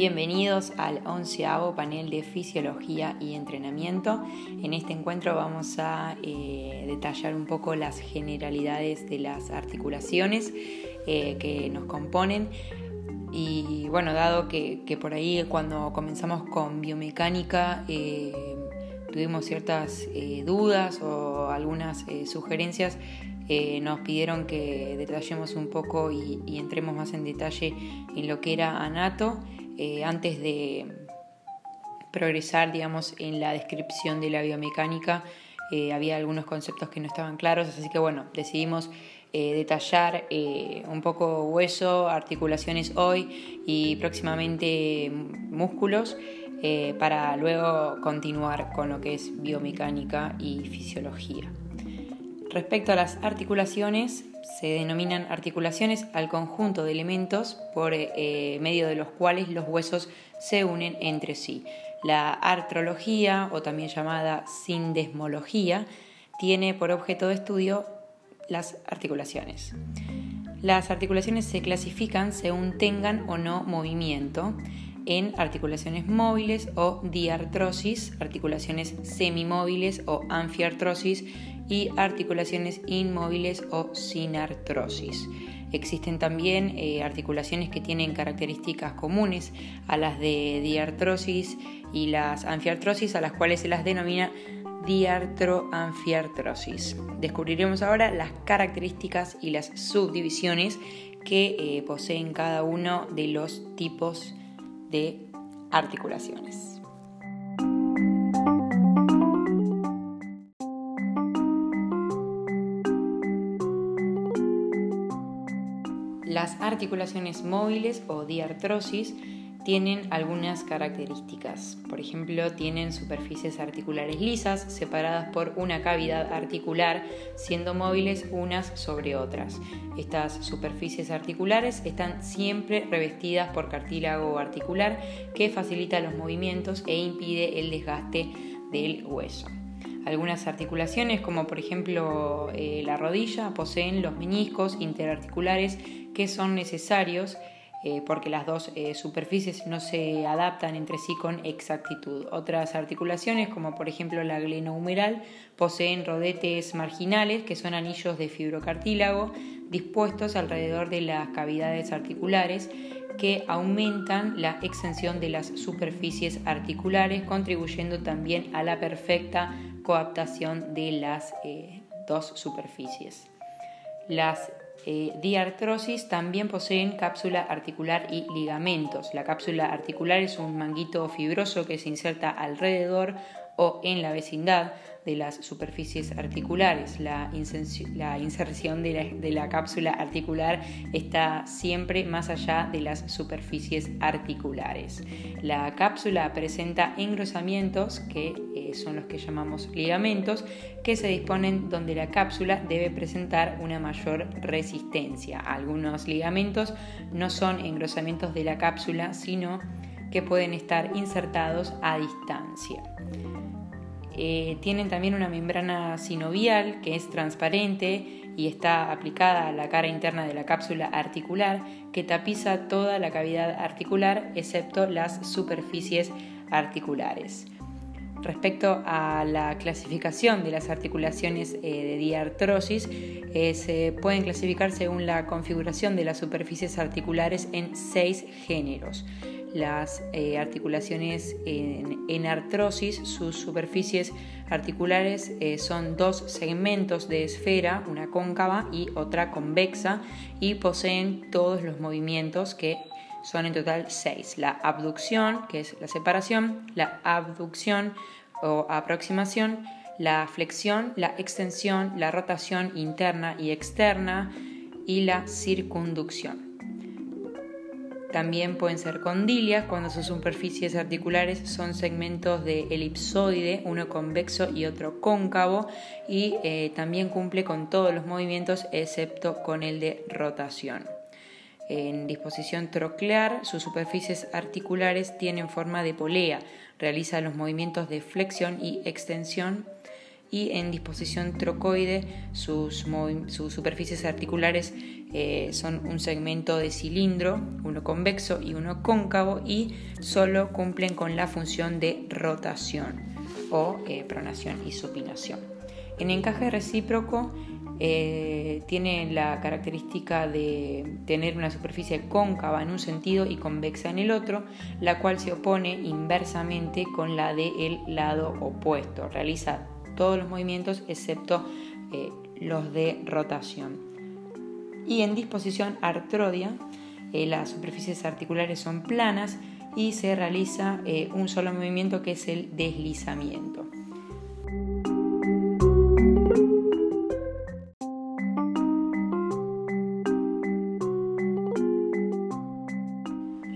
Bienvenidos al onceavo panel de fisiología y entrenamiento. En este encuentro vamos a eh, detallar un poco las generalidades de las articulaciones eh, que nos componen. Y bueno, dado que, por ahí cuando comenzamos con biomecánica eh, tuvimos ciertas dudas o algunas sugerencias, nos pidieron que detallemos un poco y, y, entremos más en detalle en lo que era anato eh, antes de progresar, digamos, en la descripción de la biomecánica, eh, había algunos conceptos que no estaban claros, así que bueno, decidimos eh, detallar un poco hueso, articulaciones hoy y próximamente músculos para luego continuar con lo que es biomecánica y fisiología. Respecto a las articulaciones, se denominan articulaciones al conjunto de elementos por eh, medio de los cuales los huesos se unen entre sí. La artrología, o también llamada sindesmología, tiene por objeto de estudio las articulaciones. Las articulaciones se clasifican según tengan o no movimiento en articulaciones móviles o diartrosis, articulaciones semimóviles o anfiartrosis y articulaciones inmóviles o sin artrosis. Existen también eh, articulaciones que tienen características comunes a las de diartrosis y las anfiartrosis, a las cuales se las denomina diartroanfiartrosis. Descubriremos ahora las características y las subdivisiones que eh, poseen cada uno de los tipos de articulaciones. Las articulaciones móviles o diartrosis tienen algunas características. Por ejemplo, tienen superficies articulares lisas separadas por una cavidad articular, siendo móviles unas sobre otras. Estas superficies articulares están siempre revestidas por cartílago articular que facilita los movimientos e impide el desgaste del hueso. Algunas articulaciones, como por ejemplo eh, la rodilla, poseen los meniscos interarticulares que son necesarios eh, porque las dos eh, superficies no se adaptan entre sí con exactitud. Otras articulaciones, como por ejemplo la glenohumeral, poseen rodetes marginales, que son anillos de fibrocartílago dispuestos alrededor de las cavidades articulares que aumentan la extensión de las superficies articulares, contribuyendo también a la perfecta coaptación de las eh, dos superficies. Las eh, diartrosis también poseen cápsula articular y ligamentos. La cápsula articular es un manguito fibroso que se inserta alrededor o en la vecindad de las superficies articulares. La, inserción de la, cápsula articular está siempre más allá de las superficies articulares. La cápsula presenta engrosamientos, que eh, son los que llamamos ligamentos, que se disponen donde la cápsula debe presentar una mayor resistencia. Algunos ligamentos no son engrosamientos de la cápsula, sino que pueden estar insertados a distancia. Eh, tienen también una membrana sinovial que es transparente y está aplicada a la cara interna de la cápsula articular que tapiza toda la cavidad articular excepto las superficies articulares. Respecto a la clasificación de las articulaciones eh, de diartrosis, eh, se pueden clasificar según la configuración de las superficies articulares en seis géneros las eh, articulaciones en, artrosis, sus superficies articulares eh, son dos segmentos de esfera, una cóncava y otra convexa, y poseen todos los movimientos que son en total seis. La abducción, que es la separación, la abducción o aproximación, la flexión, la extensión, la rotación interna y externa y la circunducción. También pueden ser condilias cuando sus superficies articulares son segmentos de elipsoide, uno convexo y otro cóncavo, y eh, también cumple con todos los movimientos excepto con el de rotación. En disposición troclear, sus superficies articulares tienen forma de polea, realiza los movimientos de flexión y extensión y en disposición trocoide sus, superficies articulares eh, son un segmento de cilindro, uno convexo y uno cóncavo y solo cumplen con la función de rotación o eh, pronación y supinación. En encaje recíproco eh, tiene la característica de tener una superficie cóncava en un sentido y convexa en el otro, la cual se opone inversamente con la del lado opuesto. Realiza todos los movimientos excepto eh, los de rotación. Y en disposición artrodia, eh, las superficies articulares son planas y se realiza un solo movimiento que es el deslizamiento.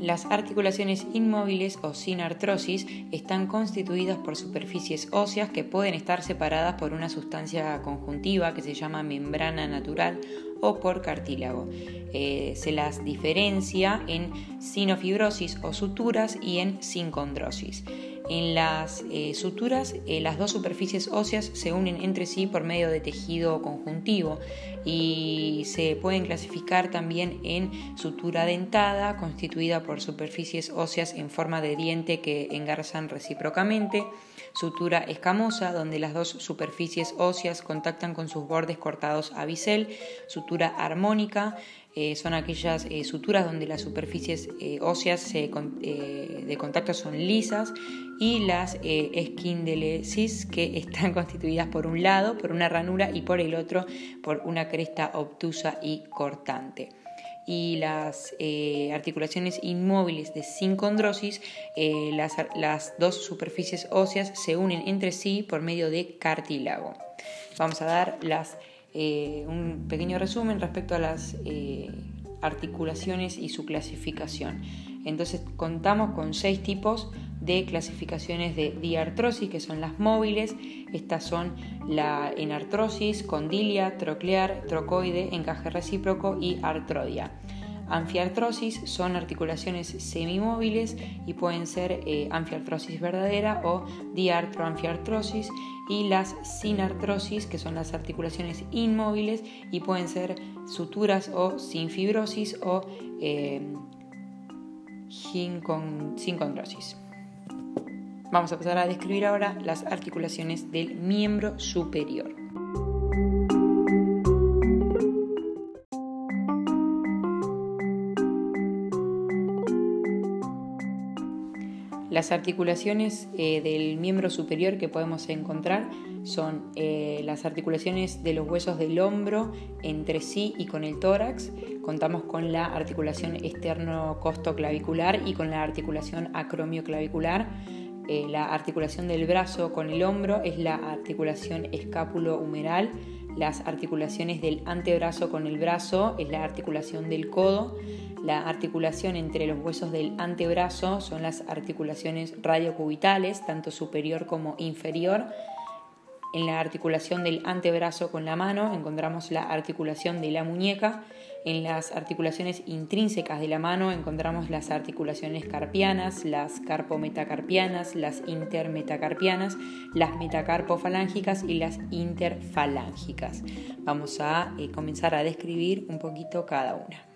Las articulaciones inmóviles o sin artrosis están constituidas por superficies óseas que pueden estar separadas por una sustancia conjuntiva que se llama membrana natural o por cartílago. Eh, se las diferencia en sinofibrosis o suturas y en sincondrosis. En las eh, suturas, eh, las dos superficies óseas se unen entre sí por medio de tejido conjuntivo y se pueden clasificar también en sutura dentada, constituida por superficies óseas en forma de diente que engarzan recíprocamente, sutura escamosa, donde las dos superficies óseas contactan con sus bordes cortados a bisel, sutura armónica, eh, son aquellas eh, suturas donde las superficies eh, óseas de contacto son lisas y las esquindelesis que están constituidas por un lado por una ranura y por el otro por una cresta obtusa y cortante y las articulaciones inmóviles de sincondrosis, las, las, dos superficies óseas se unen entre sí por medio de cartílago. Vamos a dar las eh, un pequeño resumen respecto a las eh, articulaciones y su clasificación. Entonces contamos con seis tipos de clasificaciones de diartrosis, que son las móviles. Estas son la enartrosis, condilia, troclear, trocoide, encaje recíproco y artrodia. Anfiartrosis son articulaciones semimóviles y pueden ser eh, anfiartrosis verdadera o diartroanfiartrosis y las sinartrosis que son las articulaciones inmóviles y pueden ser suturas o sin fibrosis o eh, sincondrosis. Vamos a pasar a describir ahora las articulaciones del miembro superior. Las articulaciones eh, del miembro superior que podemos encontrar son eh, las articulaciones de los huesos del hombro entre sí y con el tórax. Contamos con la articulación externo-costoclavicular y con la articulación acromioclavicular. Eh, la articulación del brazo con el hombro es la articulación escápulo-humeral. Las articulaciones del antebrazo con el brazo es la articulación del codo. La articulación entre los huesos del antebrazo son las articulaciones radiocubitales, tanto superior como inferior. En la articulación del antebrazo con la mano encontramos la articulación de la muñeca. En las articulaciones intrínsecas de la mano encontramos las articulaciones carpianas, las carpometacarpianas, las intermetacarpianas, las metacarpofalángicas y las interfalángicas. Vamos a eh, comenzar a describir un poquito cada una.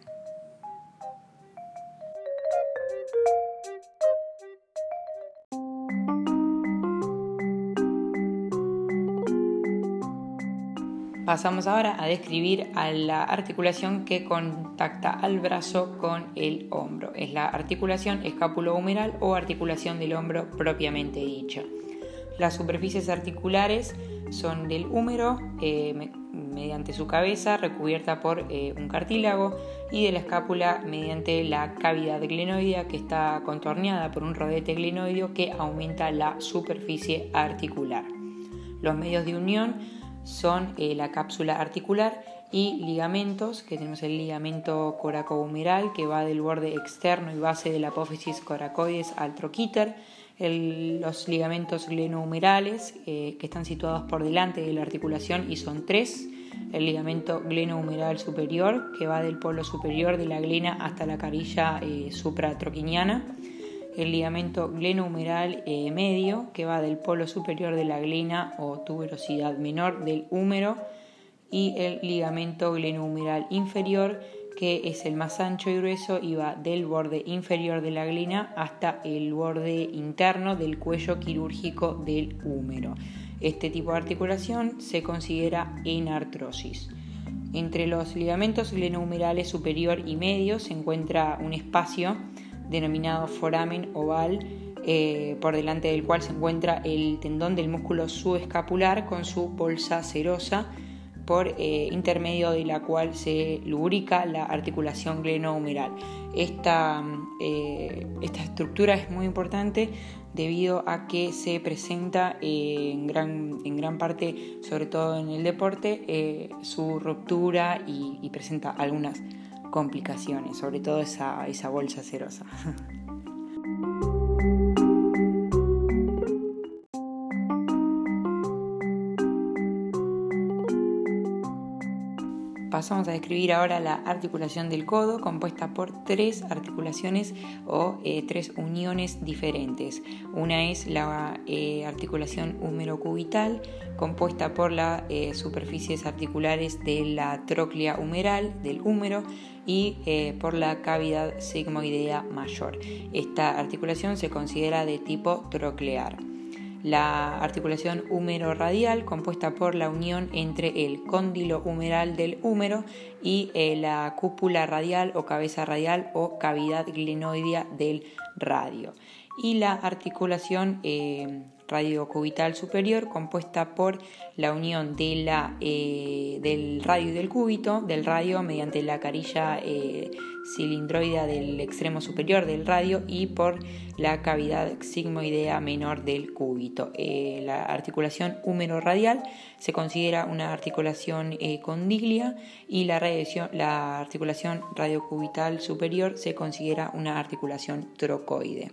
Pasamos ahora a describir a la articulación que contacta al brazo con el hombro. Es la articulación escápulo-humeral o articulación del hombro propiamente dicha. Las superficies articulares son del húmero eh, mediante su cabeza recubierta por eh, un cartílago y de la escápula mediante la cavidad glenoidea que está contorneada por un rodete glenoideo que aumenta la superficie articular. Los medios de unión son eh, la cápsula articular y ligamentos, que tenemos el ligamento coracohumeral que va del borde externo y base de la apófisis coracoides al troquíter, los ligamentos glenohumerales eh, que están situados por delante de la articulación y son tres, el ligamento glenohumeral superior que va del polo superior de la glena hasta la carilla eh, supratroquiniana, el ligamento glenohumeral eh, medio, que va del polo superior de la glena o tuberosidad menor del húmero, y el ligamento glenohumeral inferior, que es el más ancho y grueso y va del borde inferior de la glena hasta el borde interno del cuello quirúrgico del húmero. Este tipo de articulación se considera en artrosis. Entre los ligamentos glenohumerales superior y medio se encuentra un espacio denominado foramen oval, eh, por delante del cual se encuentra el tendón del músculo subescapular con su bolsa serosa, por eh, intermedio de la cual se lubrica la articulación glenohumeral. Esta, eh, esta estructura es muy importante debido a que se presenta en, gran, en gran parte, sobre todo en el deporte, su ruptura y, y presenta algunas complicaciones, sobre todo esa, bolsa cerosa. Pasamos a describir ahora la articulación del codo, compuesta por tres articulaciones o eh, tres uniones diferentes. Una es la eh, articulación húmero-cubital, compuesta por las eh, superficies articulares de la tróclea humeral, del húmero, y por la cavidad sigmoidea mayor. Esta articulación se considera de tipo troclear la articulación húmero-radial compuesta por la unión entre el cóndilo humeral del húmero y eh, la cúpula radial o cabeza radial o cavidad glenoidea del radio. Y la articulación eh, radiocubital superior compuesta por la unión eh, del radio y del cúbito, del radio mediante la carilla eh, cilindroidea del extremo superior del radio y por la cavidad sigmoidea menor del cúbito. Eh, la articulación húmero-radial se considera una articulación condiglia y la, la articulación radiocubital superior se considera una articulación trocoide.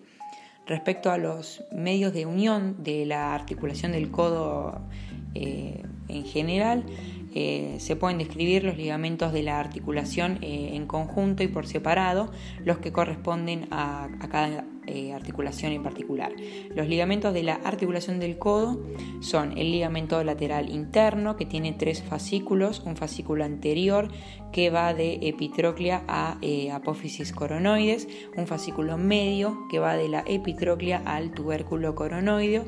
Respecto a los medios de unión de la articulación del codo eh, en general, eh, se pueden describir los ligamentos de la articulación eh, en conjunto y por separado, los que corresponden a, cada eh, articulación en particular. Los ligamentos de la articulación del codo son el ligamento lateral interno, que tiene tres fascículos, un fascículo anterior que va de epitróclea a apófisis coronoides, un fascículo medio que va de la epitróclea al tubérculo coronoideo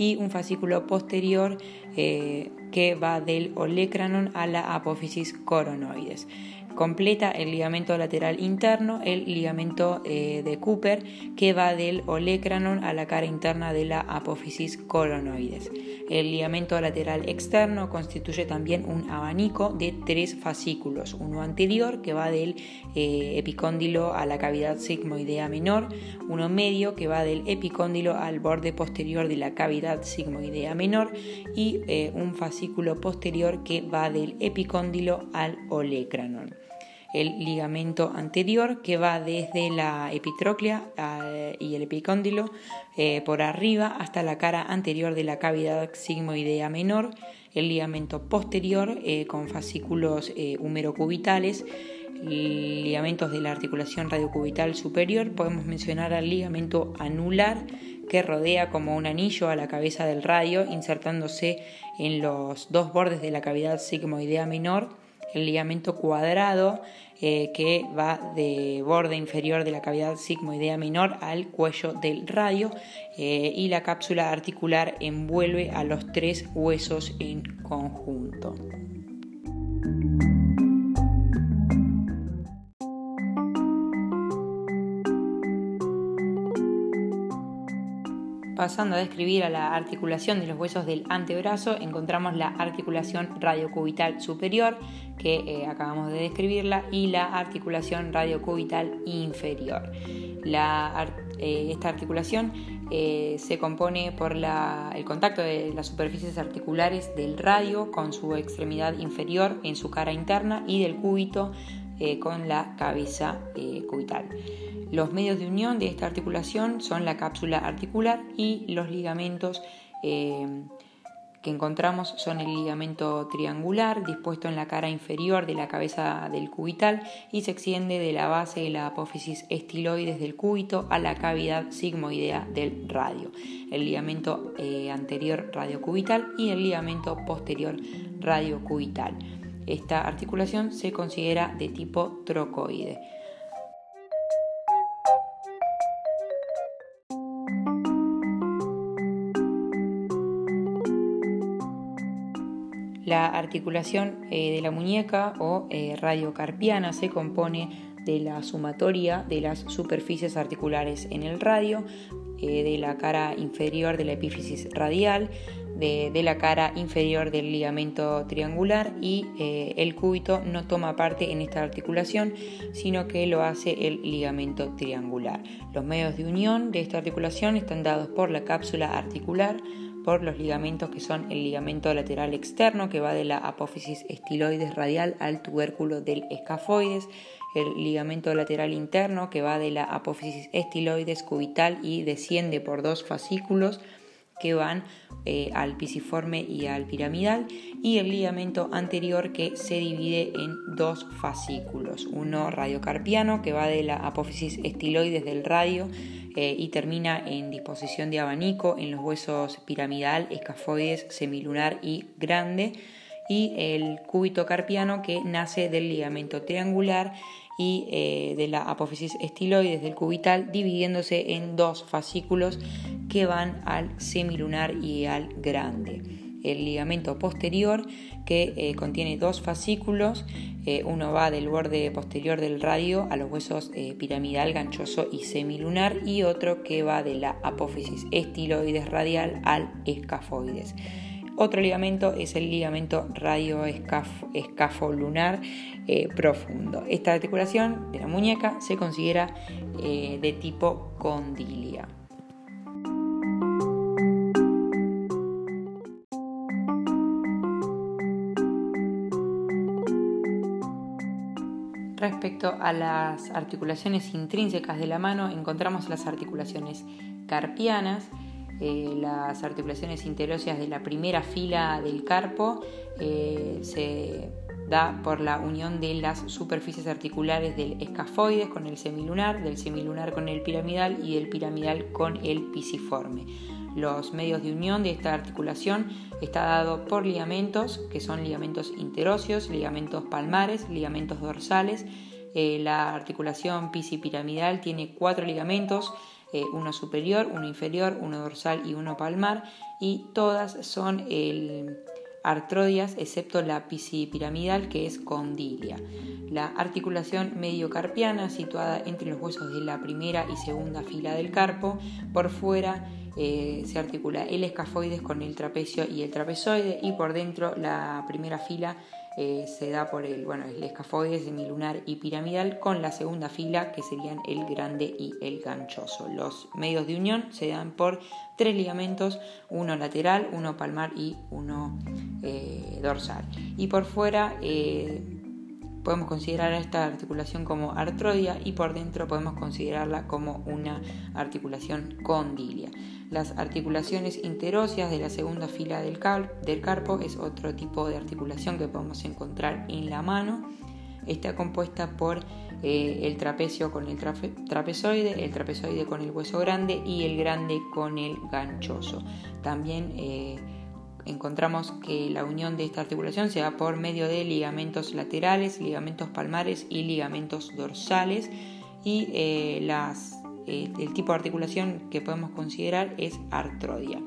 y un fascículo posterior eh, que va del olecranon a la apófisis coronoides. Completa el ligamento lateral interno, el ligamento eh, de Cooper, que va del olecranon a la cara interna de la apófisis coronoides. El ligamento lateral externo constituye también un abanico de tres fascículos, uno anterior que va del eh, epicóndilo a la cavidad sigmoidea menor, uno medio que va del epicóndilo al borde posterior de la cavidad sigmoidea menor. Y eh, un fascículo posterior que va del epicóndilo al olecranon el ligamento anterior que va desde la epitróclea y el epicóndilo eh, por arriba hasta la cara anterior de la cavidad sigmoidea menor, el ligamento posterior eh, con fascículos eh, humerocubitales, ligamentos de la articulación radiocubital superior, podemos mencionar al ligamento anular que rodea como un anillo a la cabeza del radio, insertándose en los dos bordes de la cavidad sigmoidea menor el ligamento cuadrado eh, que va de borde inferior de la cavidad sigmoidea menor al cuello del radio eh, y la cápsula articular envuelve a los tres huesos en conjunto. Pasando a describir a la articulación de los huesos del antebrazo, encontramos la articulación radiocubital superior, que eh, acabamos de describirla, y la articulación radiocubital inferior. Eh, esta articulación eh, se compone por el contacto de las superficies articulares del radio con su extremidad inferior en su cara interna y del cúbito con la cabeza cubital. Los medios de unión de esta articulación son la cápsula articular y los ligamentos que encontramos son el ligamento triangular dispuesto en la cara inferior de la cabeza del cubital y se extiende de la base de la apófisis estiloides del cúbito a la cavidad sigmoidea del radio, el ligamento eh, anterior radiocubital y el ligamento posterior radiocubital. Esta articulación se considera de tipo trocoide. La articulación eh, de la muñeca o eh, radiocarpiana se compone de la sumatoria de las superficies articulares en el radio, eh, de la cara inferior de la epífisis radial, de, la cara inferior del ligamento triangular y el cúbito no toma parte en esta articulación, sino que lo hace el ligamento triangular. Los medios de unión de esta articulación están dados por la cápsula articular, por los ligamentos que son el ligamento lateral externo que va de la apófisis estiloides radial al tubérculo del escafoides, el ligamento lateral interno que va de la apófisis estiloides cubital y desciende por dos fascículos que van eh, al pisiforme y al piramidal y el ligamento anterior que se divide en dos fascículos, uno radiocarpiano que va de la apófisis estiloides del radio eh, y termina en disposición de abanico en los huesos piramidal, escafoides, semilunar y grande y el cúbito carpiano que nace del ligamento triangular y eh, de la apófisis estiloides del cubital, dividiéndose en dos fascículos que van al semilunar y al grande. El ligamento posterior que eh, contiene dos fascículos, eh, uno va del borde posterior del radio a los huesos piramidal, ganchoso y semilunar y otro que va de la apófisis estiloides radial al escafoides. Otro ligamento es el ligamento radioescafolunar eh, profundo. Esta articulación de la muñeca se considera eh, de tipo condilia. Respecto a las articulaciones intrínsecas de la mano, encontramos las articulaciones carpianas, eh, las articulaciones interóseas de la primera fila del carpo eh, se da por la unión de las superficies articulares del escafoides con el semilunar, del semilunar con el piramidal y del piramidal con el pisiforme. Los medios de unión de esta articulación está dado por ligamentos, que son ligamentos interóseos, ligamentos palmares, ligamentos dorsales. Eh, la articulación pisipiramidal tiene cuatro ligamentos eh, uno superior, uno inferior, uno dorsal y uno palmar, y todas son artrodias excepto la pisipiramidal que es condilia. La articulación mediocarpiana situada entre los huesos de la primera y segunda fila del carpo, por fuera eh, se articula el escafoides con el trapecio y el trapezoide y por dentro la primera fila se da por el, bueno, el escafoide semilunar y piramidal con la segunda fila que serían el grande y el ganchoso. Los medios de unión se dan por tres ligamentos, uno lateral, uno palmar y uno eh, dorsal. Y por fuera eh, podemos considerar esta articulación como artrodia y por dentro podemos considerarla como una articulación condilia. Las articulaciones interóseas de la segunda fila del, del carpo es otro tipo de articulación que podemos encontrar en la mano. Está compuesta por eh, el trapecio con el trapezoide, el trapezoide con el hueso grande y el grande con el ganchoso. También eh, encontramos que la unión de esta articulación se da por medio de ligamentos laterales, ligamentos palmares y ligamentos dorsales y eh, las eh, el tipo de articulación que podemos considerar es artrodia.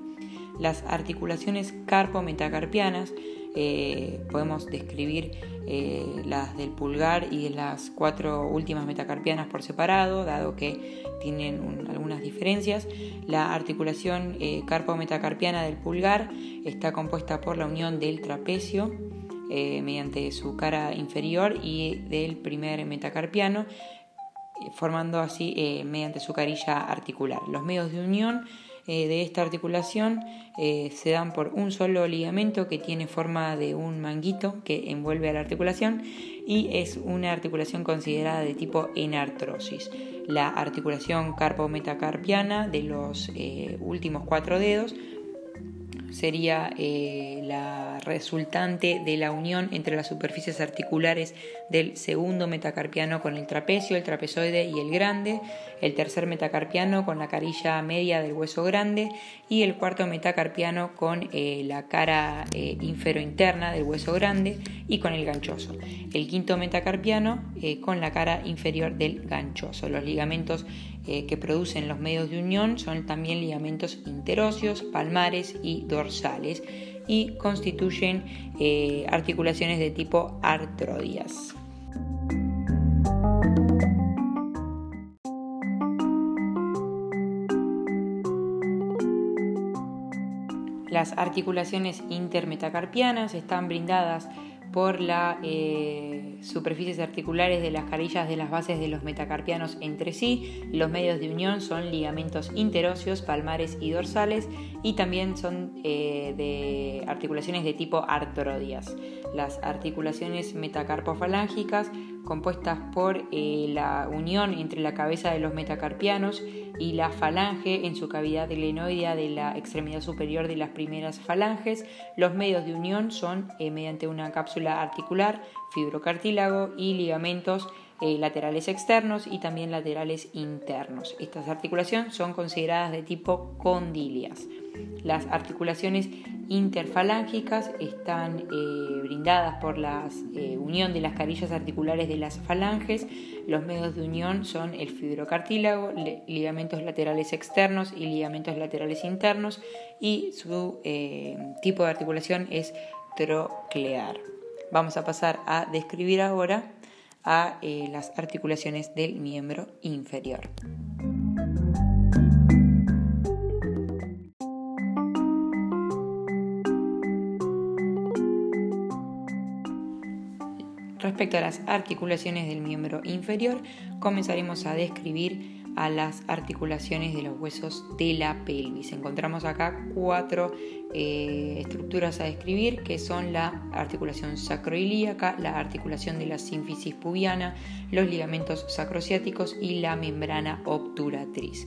Las articulaciones carpo-metacarpianas eh, podemos describir eh, las del pulgar y las cuatro últimas metacarpianas por separado, dado que tienen algunas diferencias. La articulación carpo-metacarpiana del pulgar está compuesta por la unión del trapecio mediante su cara inferior y del primer metacarpiano formando así eh, mediante su carilla articular. Los medios de unión eh, de esta articulación eh, se dan por un solo ligamento que tiene forma de un manguito que envuelve a la articulación y es una articulación considerada de tipo enartrosis. La articulación carpo-metacarpiana de los últimos cuatro dedos sería eh, la resultante de la unión entre las superficies articulares del segundo metacarpiano con el trapecio, el trapezoide y el grande, el tercer metacarpiano con la carilla media del hueso grande y el cuarto metacarpiano con eh, la cara eh, inferointerna del hueso grande y con el ganchoso. El quinto metacarpiano con la cara inferior del ganchoso. Los ligamentos que producen los medios de unión son también ligamentos interóseos, palmares y dorsales y constituyen eh, articulaciones de tipo artrodias. Las articulaciones intermetacarpianas están brindadas por las eh, superficies articulares de las carillas de las bases de los metacarpianos entre sí. Los medios de unión son ligamentos interóseos, palmares y dorsales y también son eh, de articulaciones de tipo artrodias. Las articulaciones metacarpofalángicas compuestas por eh, la unión entre la cabeza de los metacarpianos y la falange en su cavidad glenoidea de la extremidad superior de las primeras falanges. Los medios de unión son eh, mediante una cápsula articular, fibrocartílago y ligamentos eh, laterales externos y también laterales internos. Estas articulaciones son consideradas de tipo condilias. Las articulaciones interfalángicas están eh, brindadas por la eh, unión de las carillas articulares de las falanges. Los medios de unión son el fibrocartílago, ligamentos laterales externos y ligamentos laterales internos y su eh, tipo de articulación es troclear. Vamos a pasar a describir ahora a las articulaciones del miembro inferior. Respecto a las articulaciones del miembro inferior, comenzaremos a describir a las articulaciones de los huesos de la pelvis. Encontramos acá cuatro eh, estructuras a describir que son la articulación sacroilíaca, la articulación de la sínfisis pubiana, los ligamentos sacrociáticos y la membrana obturatriz.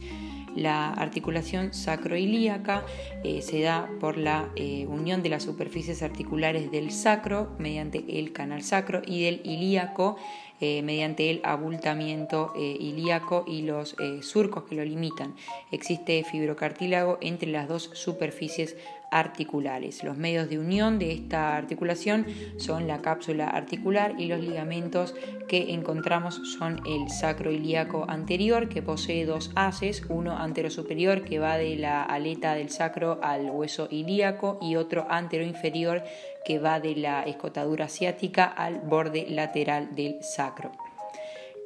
La articulación sacroilíaca eh, se da por la eh, unión de las superficies articulares del sacro mediante el canal sacro y del ilíaco eh, mediante el abultamiento ilíaco y los surcos que lo limitan. Existe fibrocartílago entre las dos superficies articulares. Los medios de unión de esta articulación son la cápsula articular y los ligamentos que encontramos son el sacroilíaco anterior que posee dos haces, uno anterosuperior que va de la aleta del sacro al hueso ilíaco y otro anteroinferior que va de la escotadura asiática al borde lateral del sacro.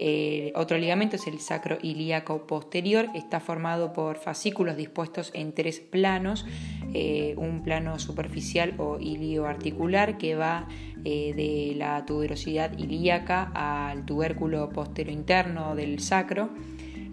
Eh, otro ligamento es el sacroilíaco posterior, está formado por fascículos dispuestos en tres planos, eh, un plano superficial o ilioarticular que va eh, de la tuberosidad ilíaca al tubérculo postero interno del sacro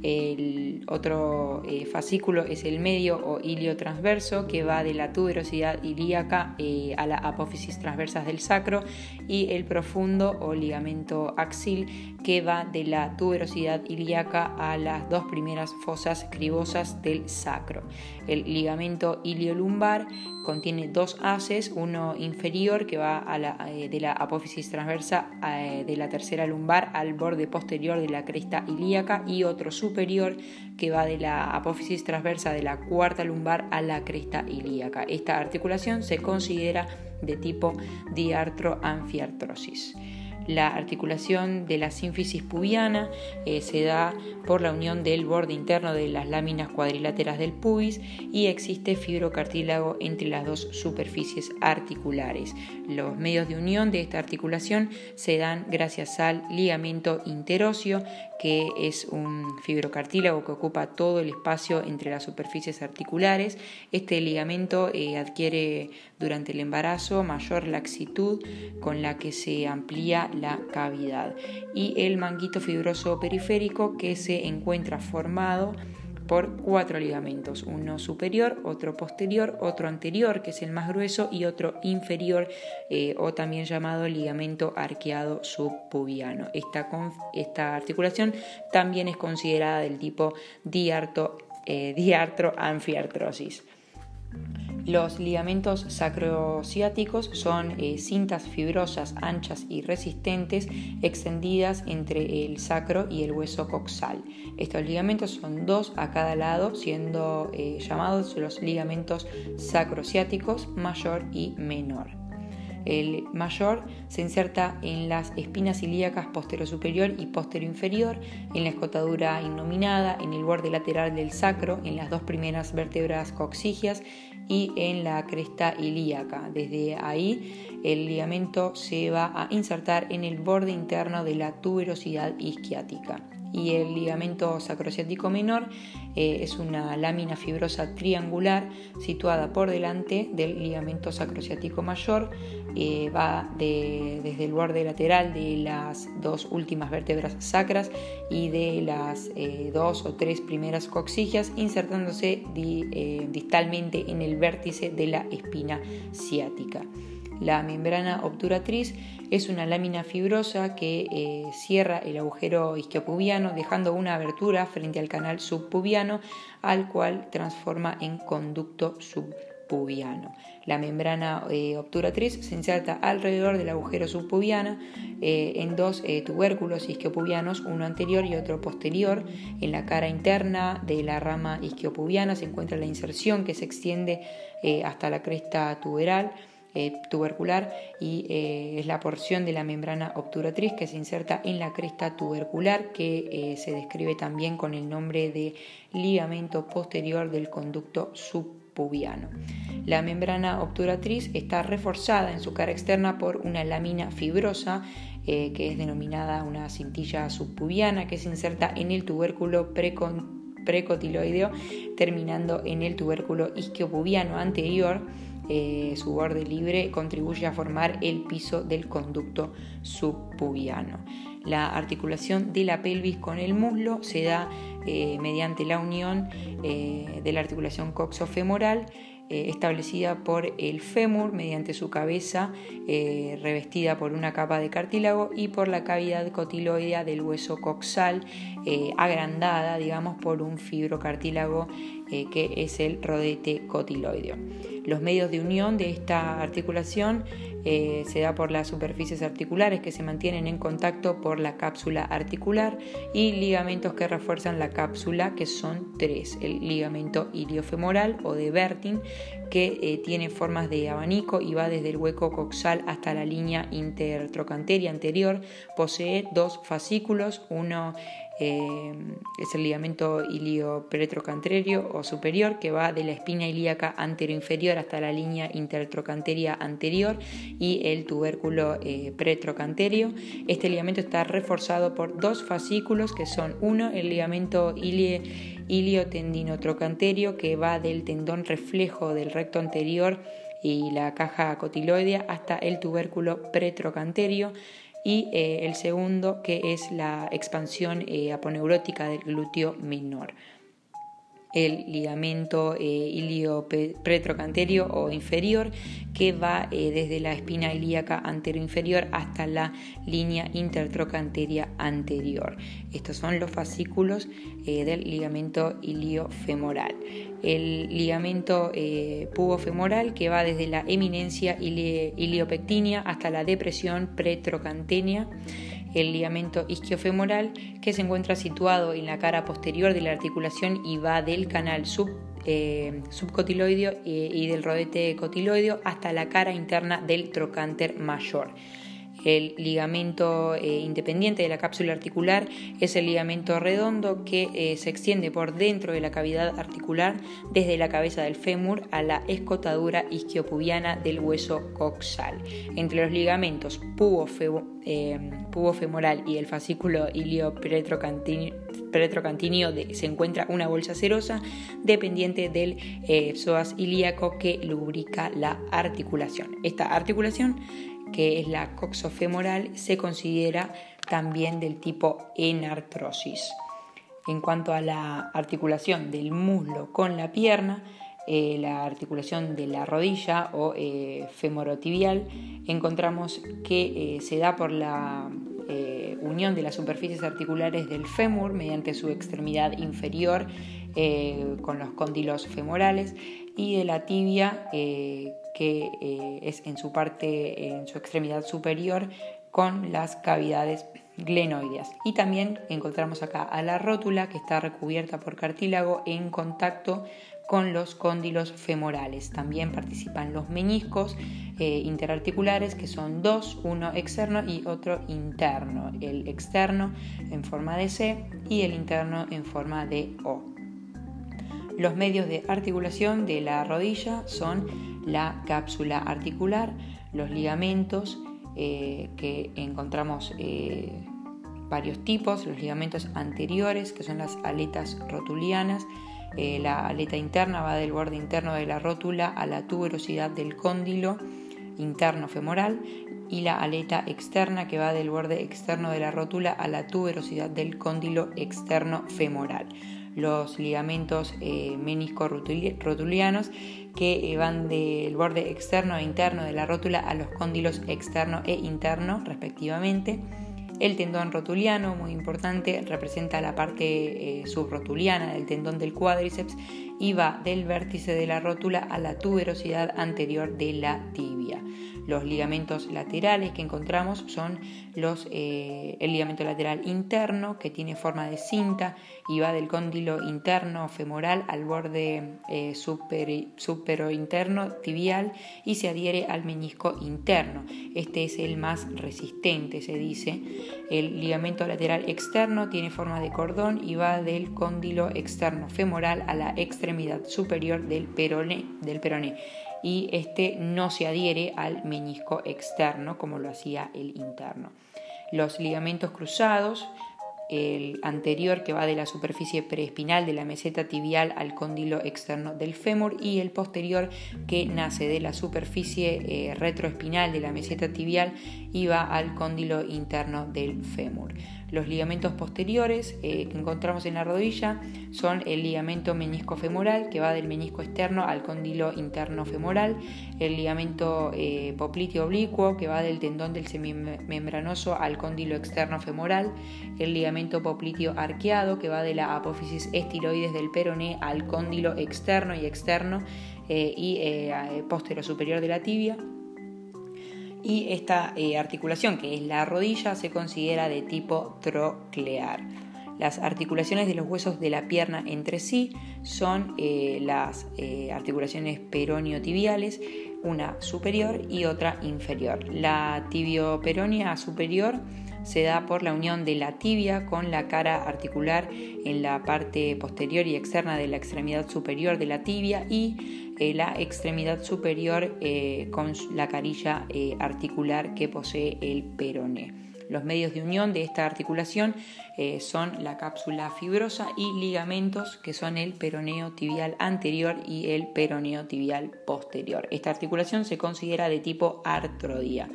el otro eh, fascículo es el medio o ilio transverso que va de la tuberosidad ilíaca eh, a la apófisis transversa del sacro y el profundo o ligamento axil que va de la tuberosidad ilíaca a las dos primeras fosas cribosas del sacro. El ligamento iliolumbar contiene dos haces, uno inferior que va eh, de la apófisis transversa de la tercera lumbar al borde posterior de la cresta ilíaca y otro superior que va de la apófisis transversa de la cuarta lumbar a la cresta ilíaca. Esta articulación se considera de tipo diartroanfiartrosis. La articulación de la sínfisis pubiana eh, se da por la unión del borde interno de las láminas cuadriláteras del pubis y existe fibrocartílago entre las dos superficies articulares. Los medios de unión de esta articulación se dan gracias al ligamento interóseo, que es un fibrocartílago que ocupa todo el espacio entre las superficies articulares. Este ligamento eh, adquiere durante el embarazo mayor laxitud con la que se amplía la cavidad y el manguito fibroso periférico que se encuentra formado por cuatro ligamentos, uno superior, otro posterior, otro anterior, que es el más grueso, y otro inferior, eh, o también llamado ligamento arqueado subpubiano. Esta, esta, articulación también es considerada del tipo diarto, eh, diartroanfiartrosis. Los ligamentos sacrociáticos son eh, cintas fibrosas anchas y resistentes extendidas entre el sacro y el hueso coxal. Estos ligamentos son dos a cada lado, siendo eh, llamados los ligamentos sacrociáticos mayor y menor. El mayor se inserta en las espinas ilíacas superior y inferior, en la escotadura innominada, en el borde lateral del sacro, en las dos primeras vértebras coxigias y en la cresta ilíaca. Desde ahí el ligamento se va a insertar en el borde interno de la tuberosidad isquiática y el ligamento sacrociático menor eh, es una lámina fibrosa triangular situada por delante del ligamento sacrociático mayor, eh, va desde el borde lateral de las dos últimas vértebras sacras y de las eh, dos o tres primeras coxigias, insertándose distalmente en el vértice de la espina ciática. La membrana obturatriz es una lámina fibrosa que eh, cierra el agujero isquiopubiano dejando una abertura frente al canal subpubiano al cual transforma en conducto subpubiano. La membrana eh, obturatriz se inserta alrededor del agujero subpubiano eh, en dos tubérculos isquiopubianos, uno anterior y otro posterior. En la cara interna de la rama isquiopubiana se encuentra la inserción que se extiende hasta la cresta tuberal eh, tubercular y eh, es la porción de la membrana obturatriz que se inserta en la cresta tubercular que eh, se describe también con el nombre de ligamento posterior del conducto La membrana obturatriz está reforzada en su cara externa por una lámina fibrosa que es denominada una cintilla subpubiana que se inserta en el tubérculo precotiloideo terminando en el tubérculo isquiopubiano anterior eh, su borde libre contribuye a formar el piso del conducto subpubiano. La articulación de la pelvis con el muslo se da eh, mediante la unión eh, de la articulación coxofemoral establecida por el fémur mediante su cabeza revestida por una capa de cartílago y por la cavidad cotiloidea del hueso coxal agrandada digamos por un fibrocartílago que es el rodete cotiloideo. Los medios de unión de esta articulación eh, se da por las superficies articulares que se mantienen en contacto por la cápsula articular y ligamentos que refuerzan la cápsula, que son tres. El ligamento iliofemoral o de Bertin, que eh, tiene formas de abanico y va desde el hueco coxal hasta la línea intertrocanteria anterior. Posee dos fascículos, uno eh, es el ligamento iliopretrocanterio o superior que va de la espina ilíaca anteroinferior hasta la línea intertrocanteria anterior y el tubérculo eh, pretrocanterio. Este ligamento está reforzado por dos fascículos que son uno el ligamento iliotendinotrocanterio que va del tendón reflejo del recto anterior y la caja cotiloidea hasta el tubérculo pretrocanterio y eh, el segundo que es la expansión eh, aponeurótica del glúteo menor el ligamento eh, iliopretrocanterio o inferior que va eh, desde la espina ilíaca anteroinferior hasta la línea intertrocanteria anterior. Estos son los fascículos eh, del ligamento iliofemoral. El ligamento eh, pubofemoral que va desde la eminencia iliopectínea hasta la depresión pretrocanténea el ligamento isquiofemoral que se encuentra situado en la cara posterior de la articulación y va del canal eh, subcotiloideo eh, y del rodete cotiloideo hasta la cara interna del trocánter mayor. El ligamento eh, independiente de la cápsula articular es el ligamento redondo que eh, se extiende por dentro de la cavidad articular desde la cabeza del fémur a la escotadura isquiopubiana del hueso coxal. Entre los ligamentos eh, pubofemoral y el fascículo iliopretrocantinio se encuentra una bolsa serosa dependiente del psoas ilíaco que lubrica la articulación. Esta articulación que es la coxofemoral, se considera también del tipo enartrosis. En cuanto a la articulación del muslo con la pierna, eh, la articulación de la rodilla o eh, femorotibial, encontramos que eh, se da por la unión de las superficies articulares del fémur mediante su extremidad inferior con los cóndilos femorales y de la tibia que es en su parte, en su extremidad superior, con las cavidades glenoideas. Y también encontramos acá a la rótula que está recubierta por cartílago en contacto con los cóndilos femorales. También participan los meñiscos eh, interarticulares, que son dos, uno externo y otro interno. El externo en forma de C y el interno en forma de O. Los medios de articulación de la rodilla son la cápsula articular, los ligamentos, eh, que encontramos eh, varios tipos, los ligamentos anteriores, que son las aletas rotulianas, eh, la aleta interna va del borde interno de la rótula a la tuberosidad del cóndilo interno femoral y la aleta externa que va del borde externo de la rótula a la tuberosidad del cóndilo externo femoral. Los ligamentos eh, menisco-rotulianos que van del borde externo e interno de la rótula a los cóndilos externo e interno respectivamente el tendón rotuliano, muy importante, representa la parte eh, subrotuliana del tendón del cuádriceps y va del vértice de la rótula a la tuberosidad anterior de la tibia. Los ligamentos laterales que encontramos son los, eh, el ligamento lateral interno que tiene forma de cinta y va del cóndilo interno femoral al borde eh, super, interno tibial y se adhiere al menisco interno. Este es el más resistente, se dice. El ligamento lateral externo tiene forma de cordón y va del cóndilo externo femoral a la extremidad superior del peroné. Del peroné y este no se adhiere al menisco externo como lo hacía el interno. Los ligamentos cruzados, el anterior que va de la superficie preespinal de la meseta tibial al cóndilo externo del fémur y el posterior que nace de la superficie eh, retroespinal de la meseta tibial y va al cóndilo interno del fémur. Los ligamentos posteriores eh, que encontramos en la rodilla son el ligamento menisco femoral que va del menisco externo al cóndilo interno femoral, el ligamento eh, popliteo oblicuo que va del tendón del semimembranoso al cóndilo externo femoral, el ligamento popliteo arqueado que va de la apófisis estiroides del peroné al cóndilo externo y externo eh, y postero superior de la tibia y esta eh, articulación, que es la rodilla, se considera de tipo troclear. Las articulaciones de los huesos de la pierna entre sí son eh, las eh, articulaciones peronio-tibiales, una superior y otra inferior. La tibio-peronia superior se da por la unión de la tibia con la cara articular en la parte posterior y externa de la extremidad superior de la tibia y eh, la extremidad superior eh, con la carilla eh, articular que posee el peroné. Los medios de unión de esta articulación son la cápsula fibrosa y ligamentos que son el peroneo tibial anterior y el peroneo tibial posterior. Esta articulación se considera de tipo artrodía.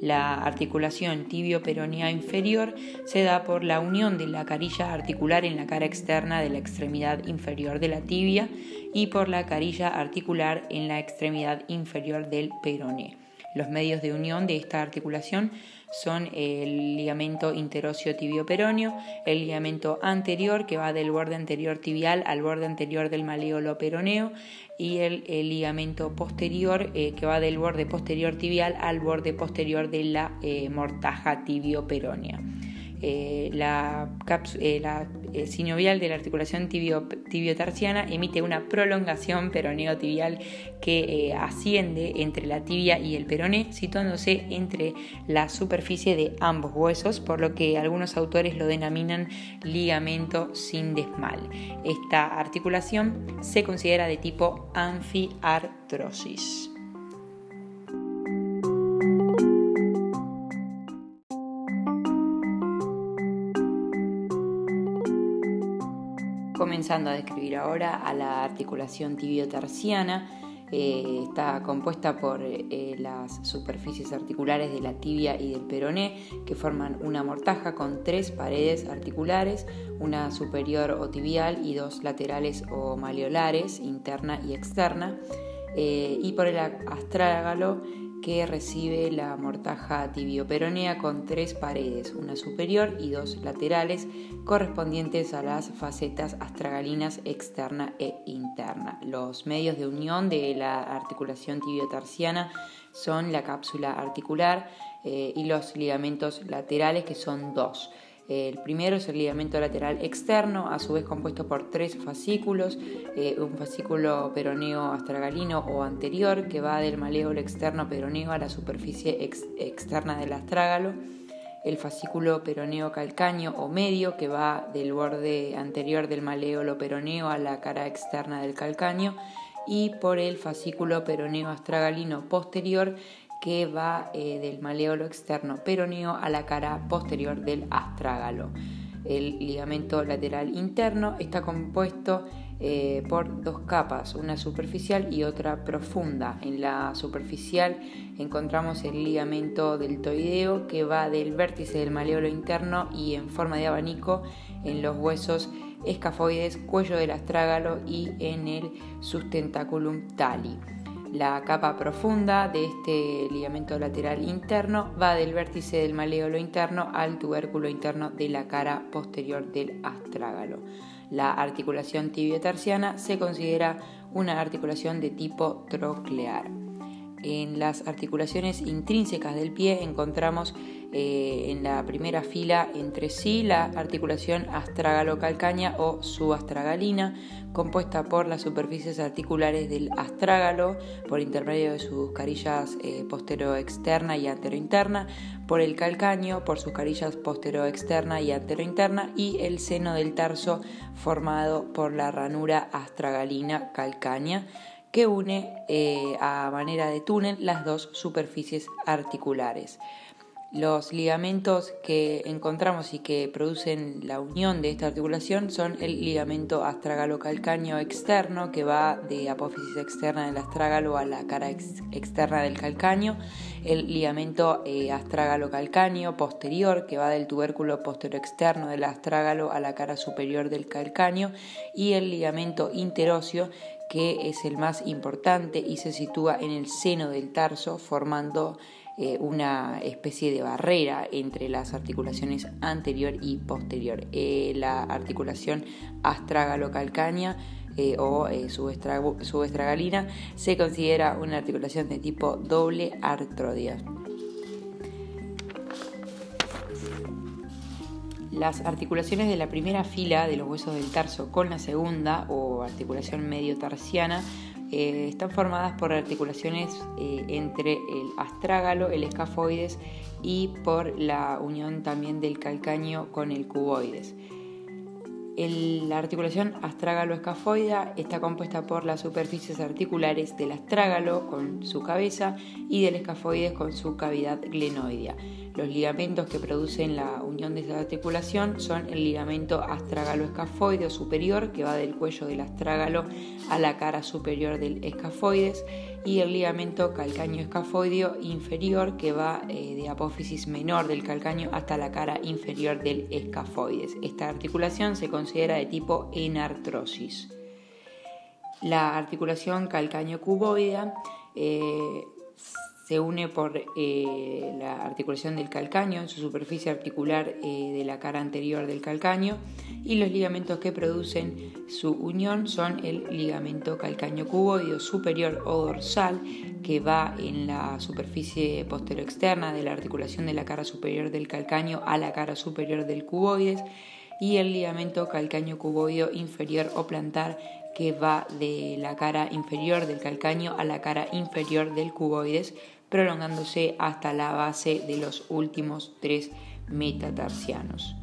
La articulación tibio-peronea inferior se da por la unión de la carilla articular en la cara externa de la extremidad inferior de la tibia y por la carilla articular en la extremidad inferior del peroné. Los medios de unión de esta articulación son el ligamento interóseo tibio-peroneo, el ligamento anterior que va del borde anterior tibial al borde anterior del maleolo peroneo y el, ligamento posterior eh, que va del borde posterior tibial al borde posterior de la eh, mortaja tibio-peronea. Eh, la, eh, la sinovial de la articulación tibio, tibiotarsiana emite una prolongación peroneo-tibial que asciende entre la tibia y el peroné, situándose entre la superficie de ambos huesos, por lo que algunos autores lo denominan ligamento sin desmal. Esta articulación se considera de tipo anfiartrosis. Comenzando a describir ahora a la articulación tibiotarsiana. Eh, está compuesta por eh, las superficies articulares de la tibia y del peroné, que forman una mortaja con tres paredes articulares, una superior o tibial y dos laterales o maleolares, interna y externa. Eh, y por el astrágalo que recibe la mortaja tibioperonea con tres paredes, una superior y dos laterales, correspondientes a las facetas astragalinas externa e interna. Los medios de unión de la articulación tibiotarsiana son la cápsula articular eh, y los ligamentos laterales, que son dos. El primero es el ligamento lateral externo, a su vez compuesto por tres fascículos, eh, un fascículo peroneo astragalino o anterior que va del maléolo externo peroneo a la superficie externa del astrágalo, el fascículo peroneo calcáneo o medio que va del borde anterior del maléolo peroneo a la cara externa del calcáneo y por el fascículo peroneo astragalino posterior que va eh, del maleolo externo peroneo a la cara posterior del astrágalo. El ligamento lateral interno está compuesto eh, por dos capas, una superficial y otra profunda. En la superficial encontramos el ligamento deltoideo que va del vértice del maleolo interno y en forma de abanico en los huesos escafoides, cuello del astrágalo y en el sustentaculum tali. La capa profunda de este ligamento lateral interno va del vértice del maléolo interno al tubérculo interno de la cara posterior del astrágalo. La articulación tibiotarsiana se considera una articulación de tipo troclear. En las articulaciones intrínsecas del pie encontramos eh, en la primera fila entre sí la articulación astrágalo-calcánea o subastragalina, compuesta por las superficies articulares del astrágalo por intermedio de sus carillas eh, postero-externa y antero-interna, por el calcáneo por sus carillas postero-externa y antero-interna y el seno del tarso formado por la ranura astragalina calcánea que une eh, a manera de túnel las dos superficies articulares. Los ligamentos que encontramos y que producen la unión de esta articulación son el ligamento astragalo-calcáneo externo, que va de apófisis externa del astrágalo a la cara externa del calcáneo, el ligamento eh, astragalo-calcáneo posterior, que va del tubérculo posterior externo del astrágalo a la cara superior del calcáneo, y el ligamento interóseo, que es el más importante y se sitúa en el seno del tarso, formando eh, una especie de barrera entre las articulaciones anterior y posterior. Eh, la articulación astragalo-calcánea eh, o subestragalina se considera una articulación de tipo doble artrodia. Las articulaciones de la primera fila de los huesos del tarso con la segunda o articulación medio tarsiana eh, están formadas por articulaciones eh, entre el astrágalo, el escafoides y por la unión también del calcáneo con el cuboides. La articulación astrágalo-escafoidea está compuesta por las superficies articulares del astrágalo con su cabeza y del escafoides con su cavidad glenoidea. Los ligamentos que producen la unión de esta articulación son el ligamento astragalo-escafoideo superior, que va del cuello del astrágalo a la cara superior del escafoides, y el ligamento calcáneo-escafoideo inferior, que va eh, de apófisis menor del calcáneo hasta la cara inferior del escafoides. Esta articulación se considera de tipo enartrosis. La articulación calcáneo-cuboidea eh, se une por eh, la articulación del calcáneo en su superficie articular eh, de la cara anterior del calcáneo y los ligamentos que producen su unión son el ligamento calcáneo cuboideo superior o dorsal que va en la superficie posterior externa de la articulación de la cara superior del calcáneo a la cara superior del cuboides y el ligamento calcáneo cuboideo inferior o plantar que va de la cara inferior del calcáneo a la cara inferior del cuboides prolongándose hasta la base de los últimos tres metatarsianos.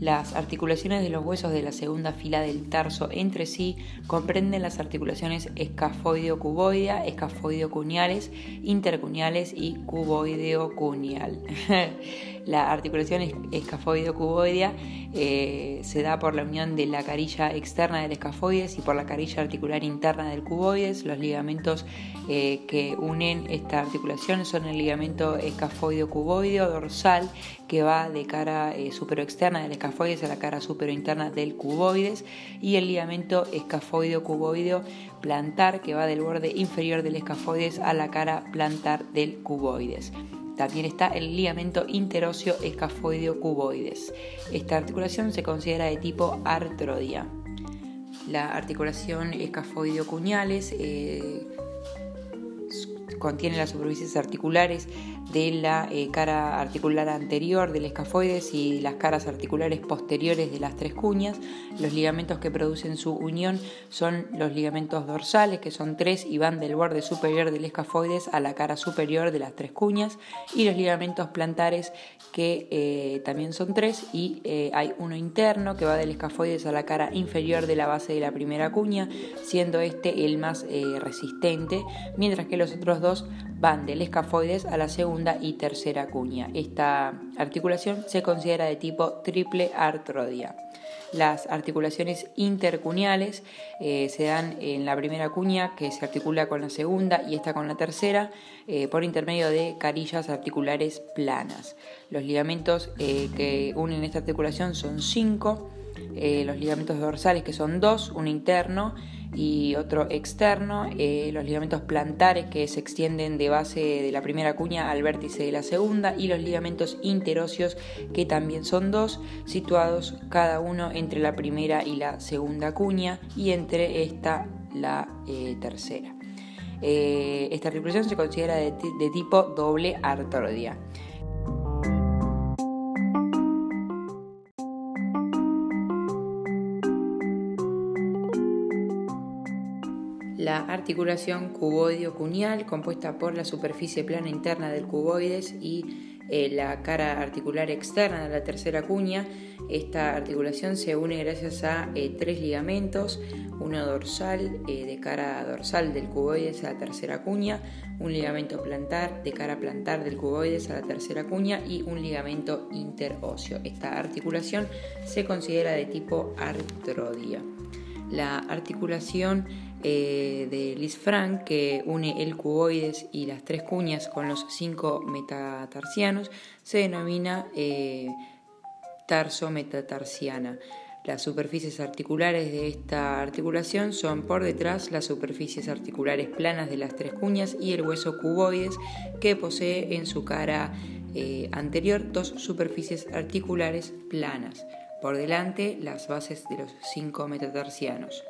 Las articulaciones de los huesos de la segunda fila del tarso entre sí comprenden las articulaciones escafoideo-cuboidea, escafoideo-cuneales, intercuneales y cuboideo-cuneal. La articulación escafoideo-cuboidea eh, se da por la unión de la carilla externa del escafoides y por la carilla articular interna del cuboides. Los ligamentos eh, que unen esta articulación son el ligamento escafoideo-cuboideo dorsal que va de cara eh, superoexterna del escafoides a la cara superointerna del cuboides y el ligamento escafoideo-cuboideo plantar que va del borde inferior del escafoides a la cara plantar del cuboides. También está el ligamento interóseo escafoideo cuboides. Esta articulación se considera de tipo artrodia. La articulación escafoideo cuñales eh, contiene las superficies articulares de la eh, cara articular anterior del escafoides y las caras articulares posteriores de las tres cuñas. Los ligamentos que producen su unión son los ligamentos dorsales, que son tres y van del borde superior del escafoides a la cara superior de las tres cuñas, y los ligamentos plantares, que eh, también son tres, y eh, hay uno interno que va del escafoides a la cara inferior de la base de la primera cuña, siendo este el más resistente, mientras que los otros dos van del escafoides a la segunda y tercera cuña. Esta articulación se considera de tipo triple artrodia. Las articulaciones intercuñales eh, se dan en la primera cuña que se articula con la segunda y esta con la tercera eh, por intermedio de carillas articulares planas. Los ligamentos eh, que unen esta articulación son cinco, los ligamentos dorsales que son dos, un interno y otro externo, eh, los ligamentos plantares que se extienden de base de la primera cuña al vértice de la segunda y los ligamentos interóseos que también son dos, situados cada uno entre la primera y la segunda cuña y entre esta la eh, tercera. Eh, esta articulación se considera de, de tipo doble artrodia. La articulación cuboideo-cuneal compuesta por la superficie plana interna del cuboides y eh, la cara articular externa de la tercera cuña. Esta articulación se une gracias a eh, tres ligamentos, uno dorsal eh, de cara dorsal del cuboides a la tercera cuña, un ligamento plantar de cara plantar del cuboides a la tercera cuña y un ligamento interóseo. Esta articulación se considera de tipo artrodia. La articulación eh, de Liz Frank que une el cuboides y las tres cuñas con los cinco metatarsianos se denomina eh, tarso-metatarsiana. Las superficies articulares de esta articulación son por detrás las superficies articulares planas de las tres cuñas y el hueso cuboides que posee en su cara eh, anterior dos superficies articulares planas. Por delante las bases de los cinco metatarsianos.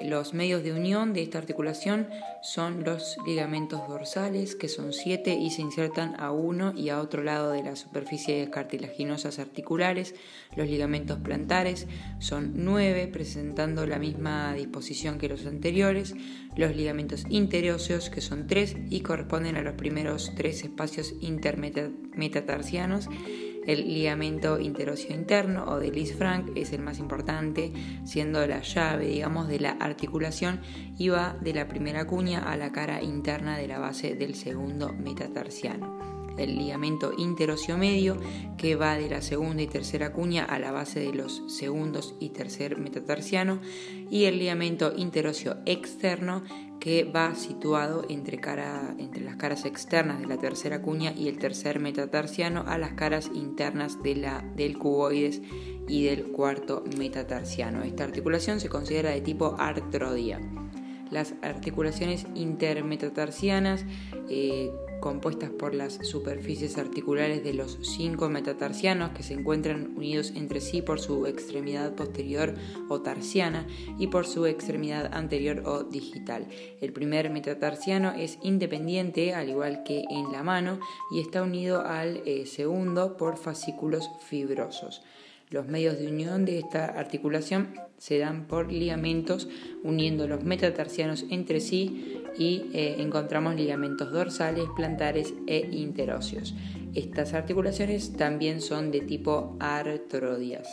Los medios de unión de esta articulación son los ligamentos dorsales, que son siete y se insertan a uno y a otro lado de las superficies cartilaginosas articulares. Los ligamentos plantares son nueve, presentando la misma disposición que los anteriores. Los ligamentos interóseos, que son tres y corresponden a los primeros tres espacios intermetatarsianos el ligamento interóseo interno o de Lis-Frank es el más importante, siendo la llave, digamos, de la articulación y va de la primera cuña a la cara interna de la base del segundo metatarsiano el ligamento interóseo medio que va de la segunda y tercera cuña a la base de los segundos y tercer metatarsiano y el ligamento interóseo externo que va situado entre, entre las caras externas de la tercera cuña y el tercer metatarsiano a las caras internas del cuboides y del cuarto metatarsiano. Esta articulación se considera de tipo artrodia. Las articulaciones intermetatarsianas eh, compuestas por las superficies articulares de los cinco metatarsianos que se encuentran unidos entre sí por su extremidad posterior o tarsiana y por su extremidad anterior o digital. El primer metatarsiano es independiente, al igual que en la mano, y está unido al eh, segundo por fascículos fibrosos. Los medios de unión de esta articulación se dan por ligamentos uniendo los metatarsianos entre sí y eh, encontramos ligamentos dorsales, plantares e interóseos. Estas articulaciones también son de tipo artrodias.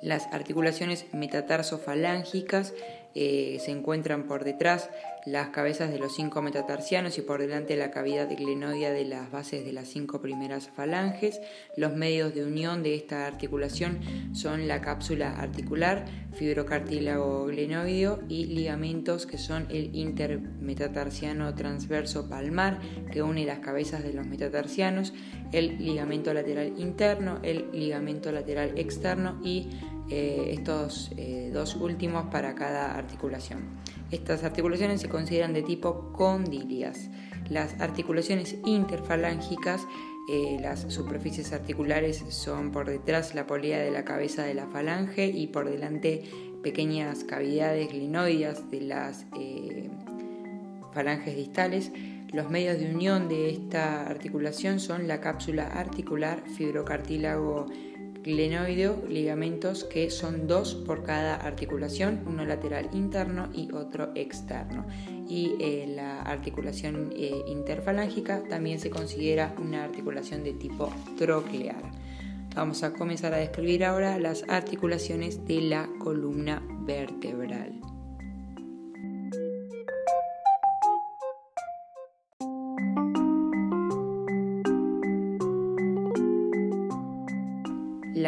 Las articulaciones metatarsofalángicas eh, se encuentran por detrás las cabezas de los cinco metatarsianos y por delante la cavidad glenoidea de las bases de las cinco primeras falanges. Los medios de unión de esta articulación son la cápsula articular, fibrocartílago glenoideo y ligamentos que son el intermetatarsiano transverso palmar que une las cabezas de los metatarsianos, el ligamento lateral interno, el ligamento lateral externo y eh, estos eh, dos últimos para cada articulación. Estas articulaciones se consideran de tipo condilias. Las articulaciones interfalángicas, eh, las superficies articulares son por detrás la polea de la cabeza de la falange y por delante pequeñas cavidades glenoides de las falanges distales. Los medios de unión de esta articulación son la cápsula articular, fibrocartílago glenoideo, ligamentos que son dos por cada articulación, uno lateral interno y otro externo. Y eh, la articulación eh, interfalángica también se considera una articulación de tipo troclear. Vamos a comenzar a describir ahora las articulaciones de la columna vertebral.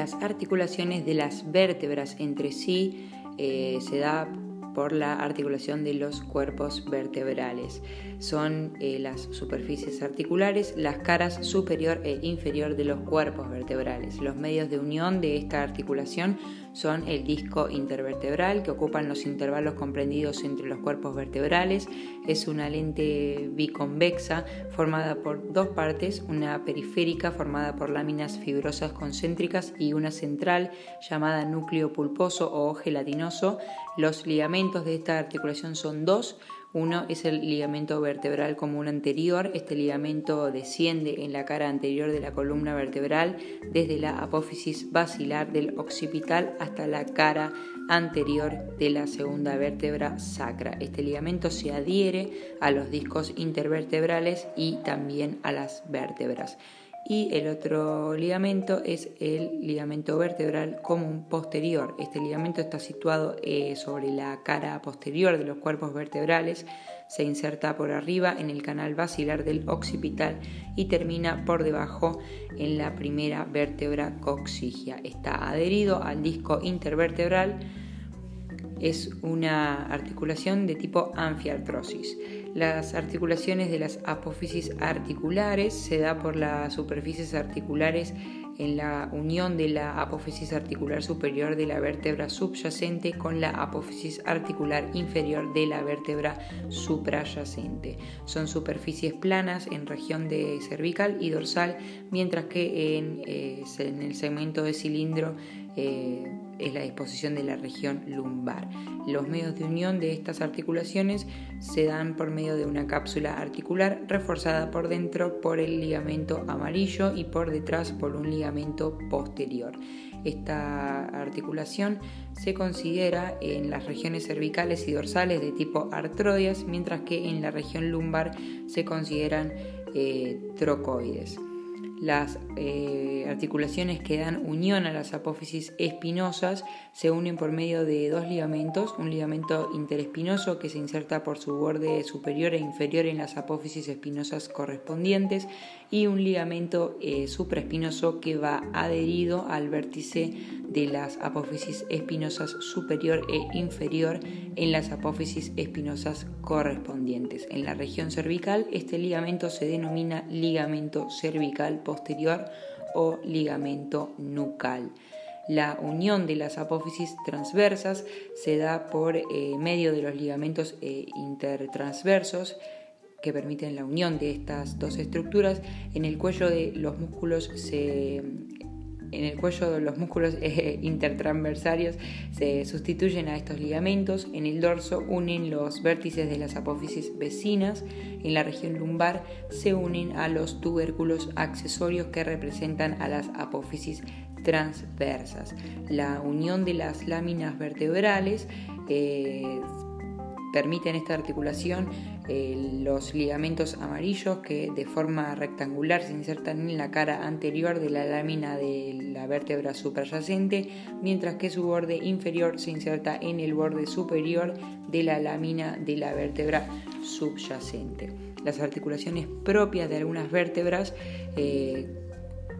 Las articulaciones de las vértebras entre sí eh, se da por la articulación de los cuerpos vertebrales. Son eh, las superficies articulares, las caras superior e inferior de los cuerpos vertebrales. Los medios de unión de esta articulación son el disco intervertebral, que ocupan los intervalos comprendidos entre los cuerpos vertebrales. Es una lente biconvexa formada por dos partes, una periférica formada por láminas fibrosas concéntricas y una central llamada núcleo pulposo o gelatinoso. Los ligamentos de esta articulación son dos, uno es el ligamento vertebral común anterior. Este ligamento desciende en la cara anterior de la columna vertebral desde la apófisis basilar del occipital hasta la cara anterior de la segunda vértebra sacra. Este ligamento se adhiere a los discos intervertebrales y también a las vértebras y el otro ligamento es el ligamento vertebral común posterior. Este ligamento está situado eh, sobre la cara posterior de los cuerpos vertebrales, se inserta por arriba en el canal basilar del occipital y termina por debajo en la primera vértebra coxigia. Está adherido al disco intervertebral es una articulación de tipo anfiartrosis. Las articulaciones de las apófisis articulares se da por las superficies articulares en la unión de la apófisis articular superior de la vértebra subyacente con la apófisis articular inferior de la vértebra suprayacente. Son superficies planas en región de cervical y dorsal, mientras que en, eh, el segmento de cilindro eh, es la disposición de la región lumbar. Los medios de unión de estas articulaciones se dan por medio de una cápsula articular reforzada por dentro por el ligamento amarillo y por detrás por un ligamento posterior. Esta articulación se considera en las regiones cervicales y dorsales de tipo artrodias, mientras que en la región lumbar se consideran eh, trocoides. Las eh, articulaciones que dan unión a las apófisis espinosas se unen por medio de dos ligamentos, un ligamento interespinoso que se inserta por su borde superior e inferior en las apófisis espinosas correspondientes y un ligamento eh, supraespinoso que va adherido al vértice de las apófisis espinosas superior e inferior en las apófisis espinosas correspondientes. En la región cervical este ligamento se denomina ligamento cervical posterior o ligamento nucal. La unión de las apófisis transversas se da por eh, medio de los ligamentos eh, intertransversos que permiten la unión de estas dos estructuras. En el cuello de los músculos se en el cuello los músculos eh, intertransversarios se sustituyen a estos ligamentos, en el dorso unen los vértices de las apófisis vecinas, en la región lumbar se unen a los tubérculos accesorios que representan a las apófisis transversas. La unión de las láminas vertebrales eh, permiten esta articulación eh, los ligamentos amarillos que de forma rectangular se insertan en la cara anterior de la lámina de la vértebra suprayacente, mientras que su borde inferior se inserta en el borde superior de la lámina de la vértebra subyacente. Las articulaciones propias de algunas vértebras eh,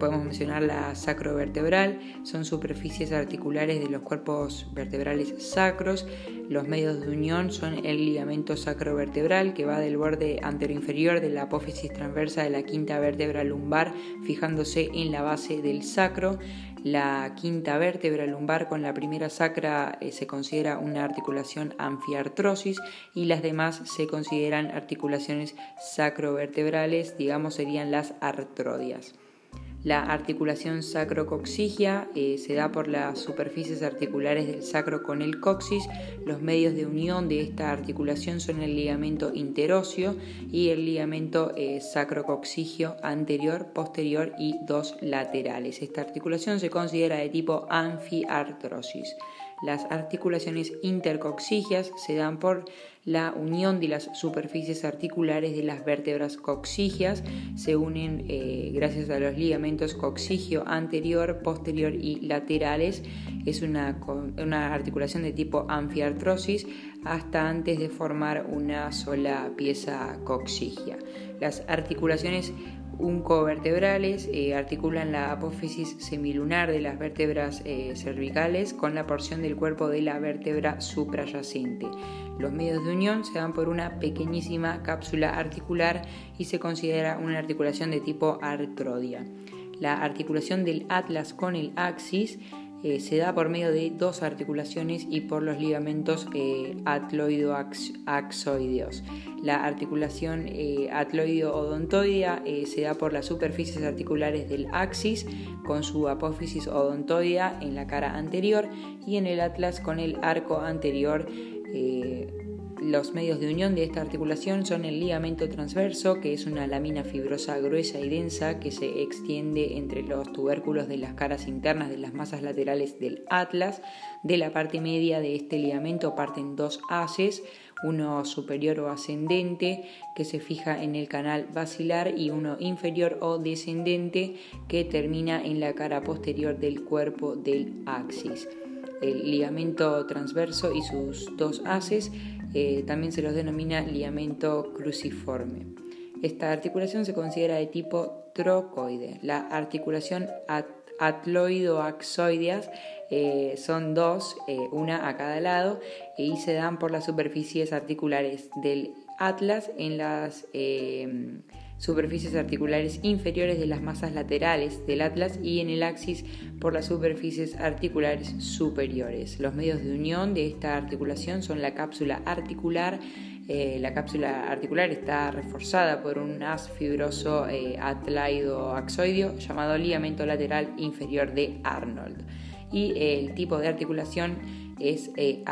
Podemos mencionar la sacrovertebral, son superficies articulares de los cuerpos vertebrales sacros. Los medios de unión son el ligamento sacrovertebral que va del borde anteroinferior de la apófisis transversa de la quinta vértebra lumbar, fijándose en la base del sacro. La quinta vértebra lumbar con la primera sacra eh, se considera una articulación anfiartrosis y las demás se consideran articulaciones sacrovertebrales, digamos serían las artrodias. La articulación sacrocoxigia eh, se da por las superficies articulares del sacro con el coxis. Los medios de unión de esta articulación son el ligamento interóseo y el ligamento eh, sacrocoxigio anterior, posterior y dos laterales. Esta articulación se considera de tipo anfiartrosis. Las articulaciones intercoxigias se dan por la unión de las superficies articulares de las vértebras coxigias. Se unen eh, gracias a los ligamentos coxigio anterior, posterior y laterales. Es una, una articulación de tipo anfiartrosis hasta antes de formar una sola pieza coxigia. Las articulaciones uncovertebrales eh, articulan la apófisis semilunar de las vértebras eh, cervicales con la porción del cuerpo de la vértebra suprayacente. Los medios de unión se dan por una pequeñísima cápsula articular y se considera una articulación de tipo artrodia. La articulación del atlas con el axis eh, se da por medio de dos articulaciones y por los ligamentos eh, atloido-axoideos. La articulación eh, atloido-odontoidea eh, se da por las superficies articulares del axis con su apófisis odontoidea en la cara anterior y en el atlas con el arco anterior los medios de unión de esta articulación son el ligamento transverso, que es una lámina fibrosa gruesa y densa que se extiende entre los tubérculos de las caras internas de las masas laterales del atlas. De la parte media de este ligamento parten dos haces, uno superior o ascendente que se fija en el canal basilar y uno inferior o descendente que termina en la cara posterior del cuerpo del axis. El ligamento transverso y sus dos haces eh, también se los denomina ligamento cruciforme. Esta articulación se considera de tipo trocoide. La articulación atloido-axoideas eh, son dos, eh, una a cada lado, y se dan por las superficies articulares del atlas en las superficies articulares inferiores de las masas laterales del atlas y en el axis por las superficies articulares superiores. Los medios de unión de esta articulación son la cápsula articular. Eh, la cápsula articular está reforzada por un haz fibroso eh, atlaido-axoideo llamado ligamento lateral inferior de Arnold. Y el tipo de articulación es eh,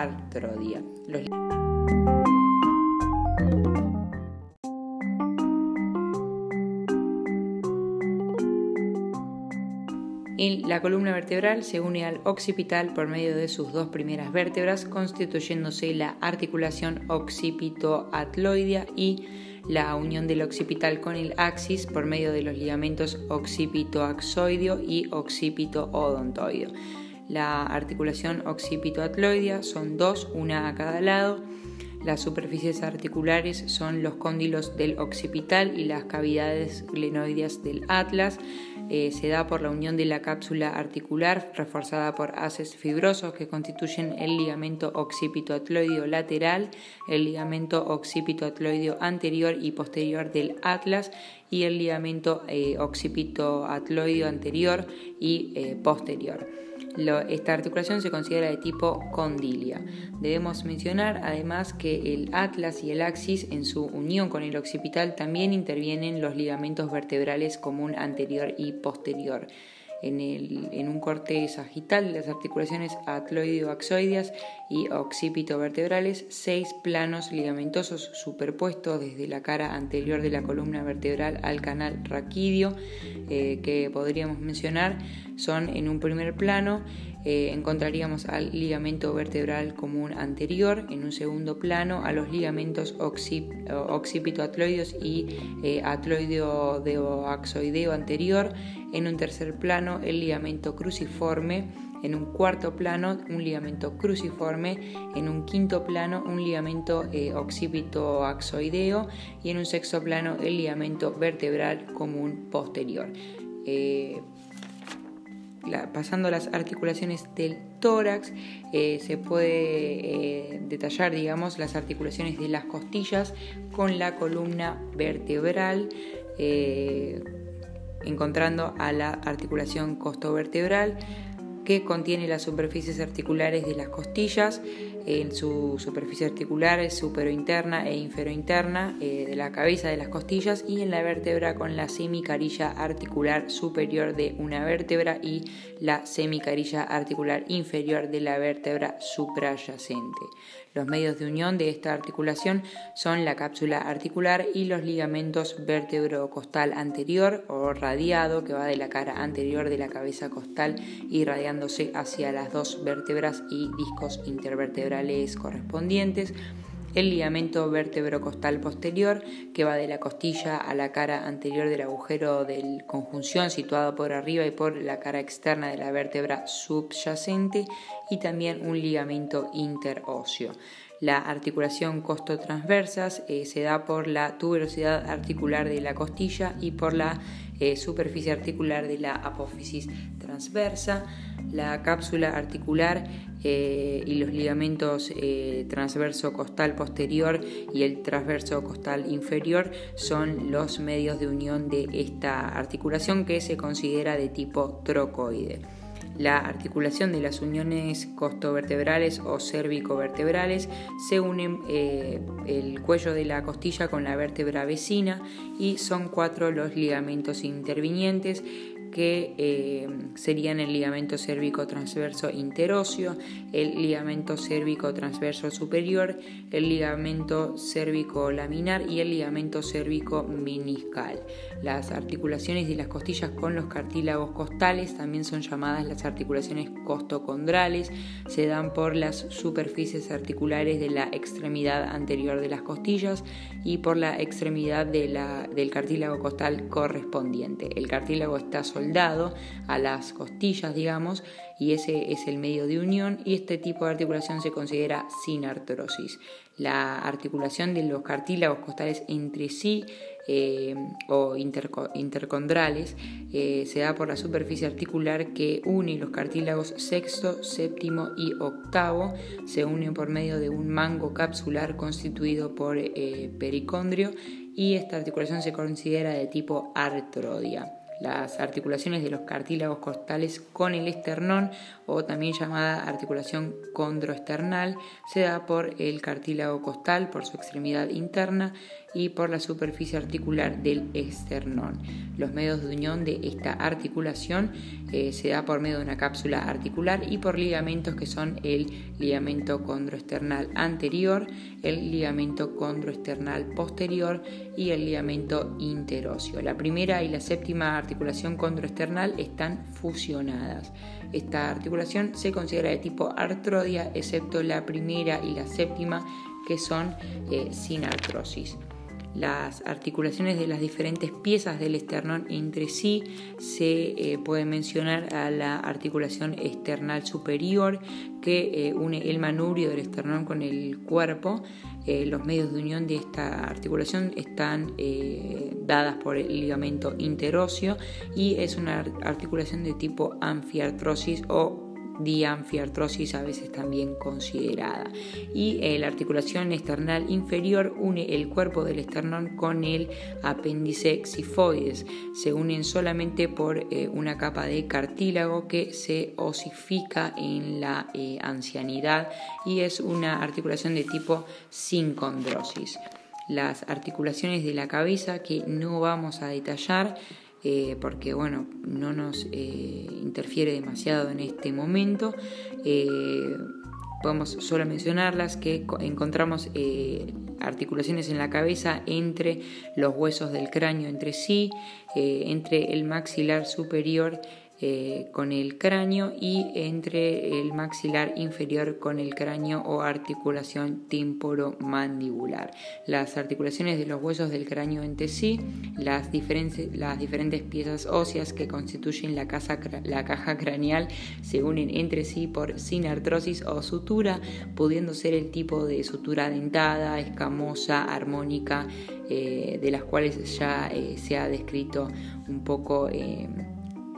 artrodia. La columna vertebral se une al occipital por medio de sus dos primeras vértebras, constituyéndose la articulación occipito-atloidea y la unión del occipital con el axis por medio de los ligamentos occipito-axoideo y occipito-odontoideo. La articulación occipito-atloidea son dos, una a cada lado. Las superficies articulares son los cóndilos del occipital y las cavidades glenoideas del atlas. Eh, se da por la unión de la cápsula articular reforzada por haces fibrosos que constituyen el ligamento occipito-atloideo lateral, el ligamento occipito-atloideo anterior y posterior del atlas y el ligamento eh, occipito-atloideo anterior y eh, posterior esta articulación se considera de tipo condilia. Debemos mencionar además que el atlas y el axis en su unión con el occipital también intervienen los ligamentos vertebrales común anterior y posterior. En, en un corte sagital las articulaciones atloideo-axoideas y occipito-vertebrales, seis planos ligamentosos superpuestos desde la cara anterior de la columna vertebral al canal raquídeo, eh, que podríamos mencionar, son en un primer plano eh, encontraríamos al ligamento vertebral común anterior, en un segundo plano a los ligamentos occipito-atloideos y eh, atloideo-axoideo anterior, en un tercer plano el ligamento cruciforme, en un cuarto plano un ligamento cruciforme, en un quinto plano un ligamento eh, occipito-axoideo y en un sexto plano el ligamento vertebral común posterior. Eh, pasando las articulaciones del tórax, eh, se puede eh, detallar, digamos, las articulaciones de las costillas con la columna vertebral, eh, encontrando a la articulación costovertebral que contiene las superficies articulares de las costillas, en su superficie articular superointerna e inferointerna eh, de la cabeza de las costillas y en la vértebra con la semicarilla articular superior de una vértebra y la semicarilla articular inferior de la vértebra suprayacente. Los medios de unión de esta articulación son la cápsula articular y los ligamentos vértebro-costal anterior o radiado que va de la cara anterior de la cabeza costal irradiándose hacia las dos vértebras y discos intervertebrales correspondientes el ligamento vértebro-costal posterior, que va de la costilla a la cara anterior del agujero de conjunción situado por arriba y por la cara externa de la vértebra subyacente, y también un ligamento interóseo. La articulación costotransversas eh, se da por la tuberosidad articular de la costilla y por la eh, superficie articular de la apófisis transversa. La cápsula articular eh, y los ligamentos transverso costal posterior y el transverso costal inferior son los medios de unión de esta articulación que se considera de tipo trocoide. La articulación de las uniones costovertebrales o cérvico-vertebrales se unen eh, el cuello de la costilla con la vértebra vecina y son cuatro los ligamentos intervinientes que eh, serían el ligamento cérvico transverso interóseo, el ligamento cérvico transverso superior, el ligamento cérvico laminar y el ligamento cérvico meniscal. Las articulaciones de las costillas con los cartílagos costales también son llamadas las articulaciones costocondrales, se dan por las superficies articulares de la extremidad anterior de las costillas y por la extremidad del cartílago costal correspondiente. El cartílago está soldado a las costillas, digamos, y ese es el medio de unión y este tipo de articulación se considera sin artrosis. La articulación de los cartílagos costales entre sí eh, o intercondrales eh, se da por la superficie articular que une los cartílagos sexto, séptimo y octavo, se unen por medio de un mango capsular constituido por eh, pericondrio y esta articulación se considera de tipo artrodia las articulaciones de los cartílagos costales con el esternón o también llamada articulación condroesternal se da por el cartílago costal por su extremidad interna y por la superficie articular del esternón. Los medios de unión de esta articulación eh, se da por medio de una cápsula articular y por ligamentos que son el ligamento condroesternal anterior, el ligamento condroesternal posterior y el ligamento interóseo. La primera y la séptima articulación condroesternal están fusionadas. Esta articulación se considera de tipo artrodia, excepto la primera y la séptima que son eh, sin artrosis las articulaciones de las diferentes piezas del esternón entre sí, se eh, puede mencionar a la articulación external superior que eh, une el manubrio del esternón con el cuerpo. Eh, los medios de unión de esta articulación están dadas por el ligamento interóseo y es una articulación de tipo anfiartrosis o dianfiartrosis a veces también considerada. Y eh, la articulación esternal inferior une el cuerpo del esternón con el apéndice xifoides. Se unen solamente por eh, una capa de cartílago que se osifica en la eh, ancianidad y es una articulación de tipo sincondrosis. Las articulaciones de la cabeza que no vamos a detallar porque bueno, no nos interfiere demasiado en este momento. Podemos solo mencionarlas que encontramos articulaciones en la cabeza entre los huesos del cráneo entre sí, entre el maxilar superior eh, con el cráneo y entre el maxilar inferior con el cráneo o articulación temporomandibular. Las articulaciones de los huesos del cráneo entre sí, las, diferentes, las diferentes piezas óseas que constituyen la, la caja craneal se unen entre sí por sinartrosis o sutura, pudiendo ser el tipo de sutura dentada, escamosa, armónica, eh, de las cuales ya eh, se ha descrito un poco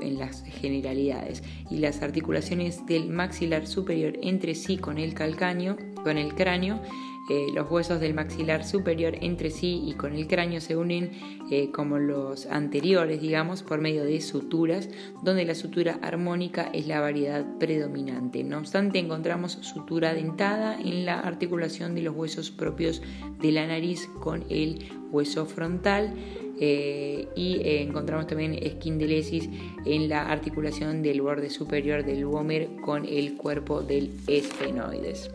en las generalidades y las articulaciones del maxilar superior entre sí con el calcáneo, con el cráneo, eh, los huesos del maxilar superior entre sí y con el cráneo se unen eh, como los anteriores, digamos, por medio de suturas, donde la sutura armónica es la variedad predominante. No obstante, encontramos sutura dentada en la articulación de los huesos propios de la nariz con el hueso frontal. Eh, y eh, encontramos también esquindelesis en la articulación del borde superior del Womer con el cuerpo del esfenoides.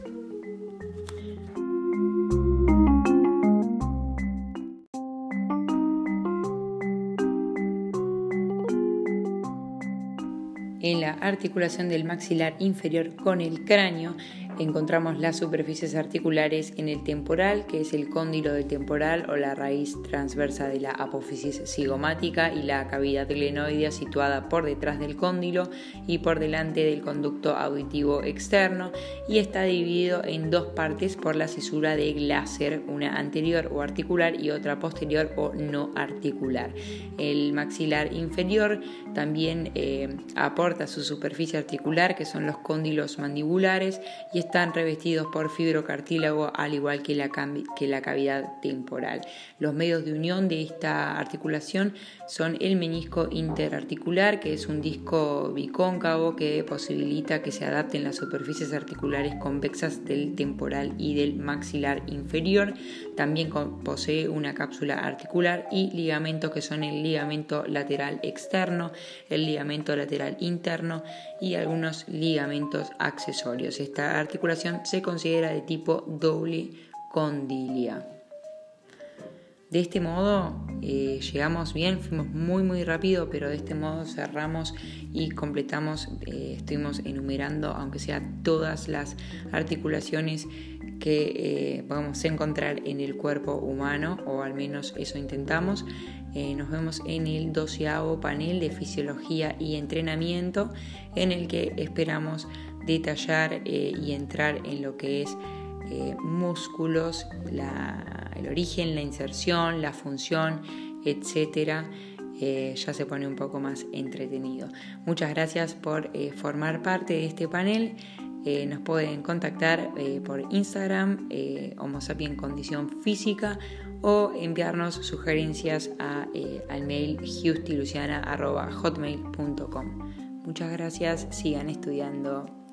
En la articulación del maxilar inferior con el cráneo encontramos las superficies articulares en el temporal, que es el cóndilo del temporal o la raíz transversa de la apófisis cigomática y la cavidad glenoidea situada por detrás del cóndilo y por delante del conducto auditivo externo y está dividido en dos partes por la cisura de Glaser, una anterior o articular y otra posterior o no articular. El maxilar inferior también eh, aporta su superficie articular, que son los cóndilos mandibulares, y están revestidos por fibrocartílago al igual que la, cavidad temporal. Los medios de unión de esta articulación son el menisco interarticular, que es un disco bicóncavo que posibilita que se adapten las superficies articulares convexas del temporal y del maxilar inferior. También posee una cápsula articular y ligamentos que son el ligamento lateral externo, el ligamento lateral interno y algunos ligamentos accesorios. Esta articulación se considera de tipo doble condilia. De este modo eh, llegamos bien, fuimos muy muy rápido, pero de este modo cerramos y completamos, eh, estuvimos enumerando, aunque sea todas las articulaciones que eh, a encontrar en el cuerpo humano, o al menos eso intentamos. nos vemos en el doceavo panel de fisiología y entrenamiento, en el que esperamos detallar y entrar en lo que es eh, músculos, el origen, la inserción, la función, etcétera. Eh, ya se pone un poco más entretenido. Muchas gracias por eh, formar parte de este panel. nos pueden contactar por Instagram, Homo Sapien Condición Física, o enviarnos sugerencias al mail justiluciana.hotmail.com. Muchas gracias, sigan estudiando.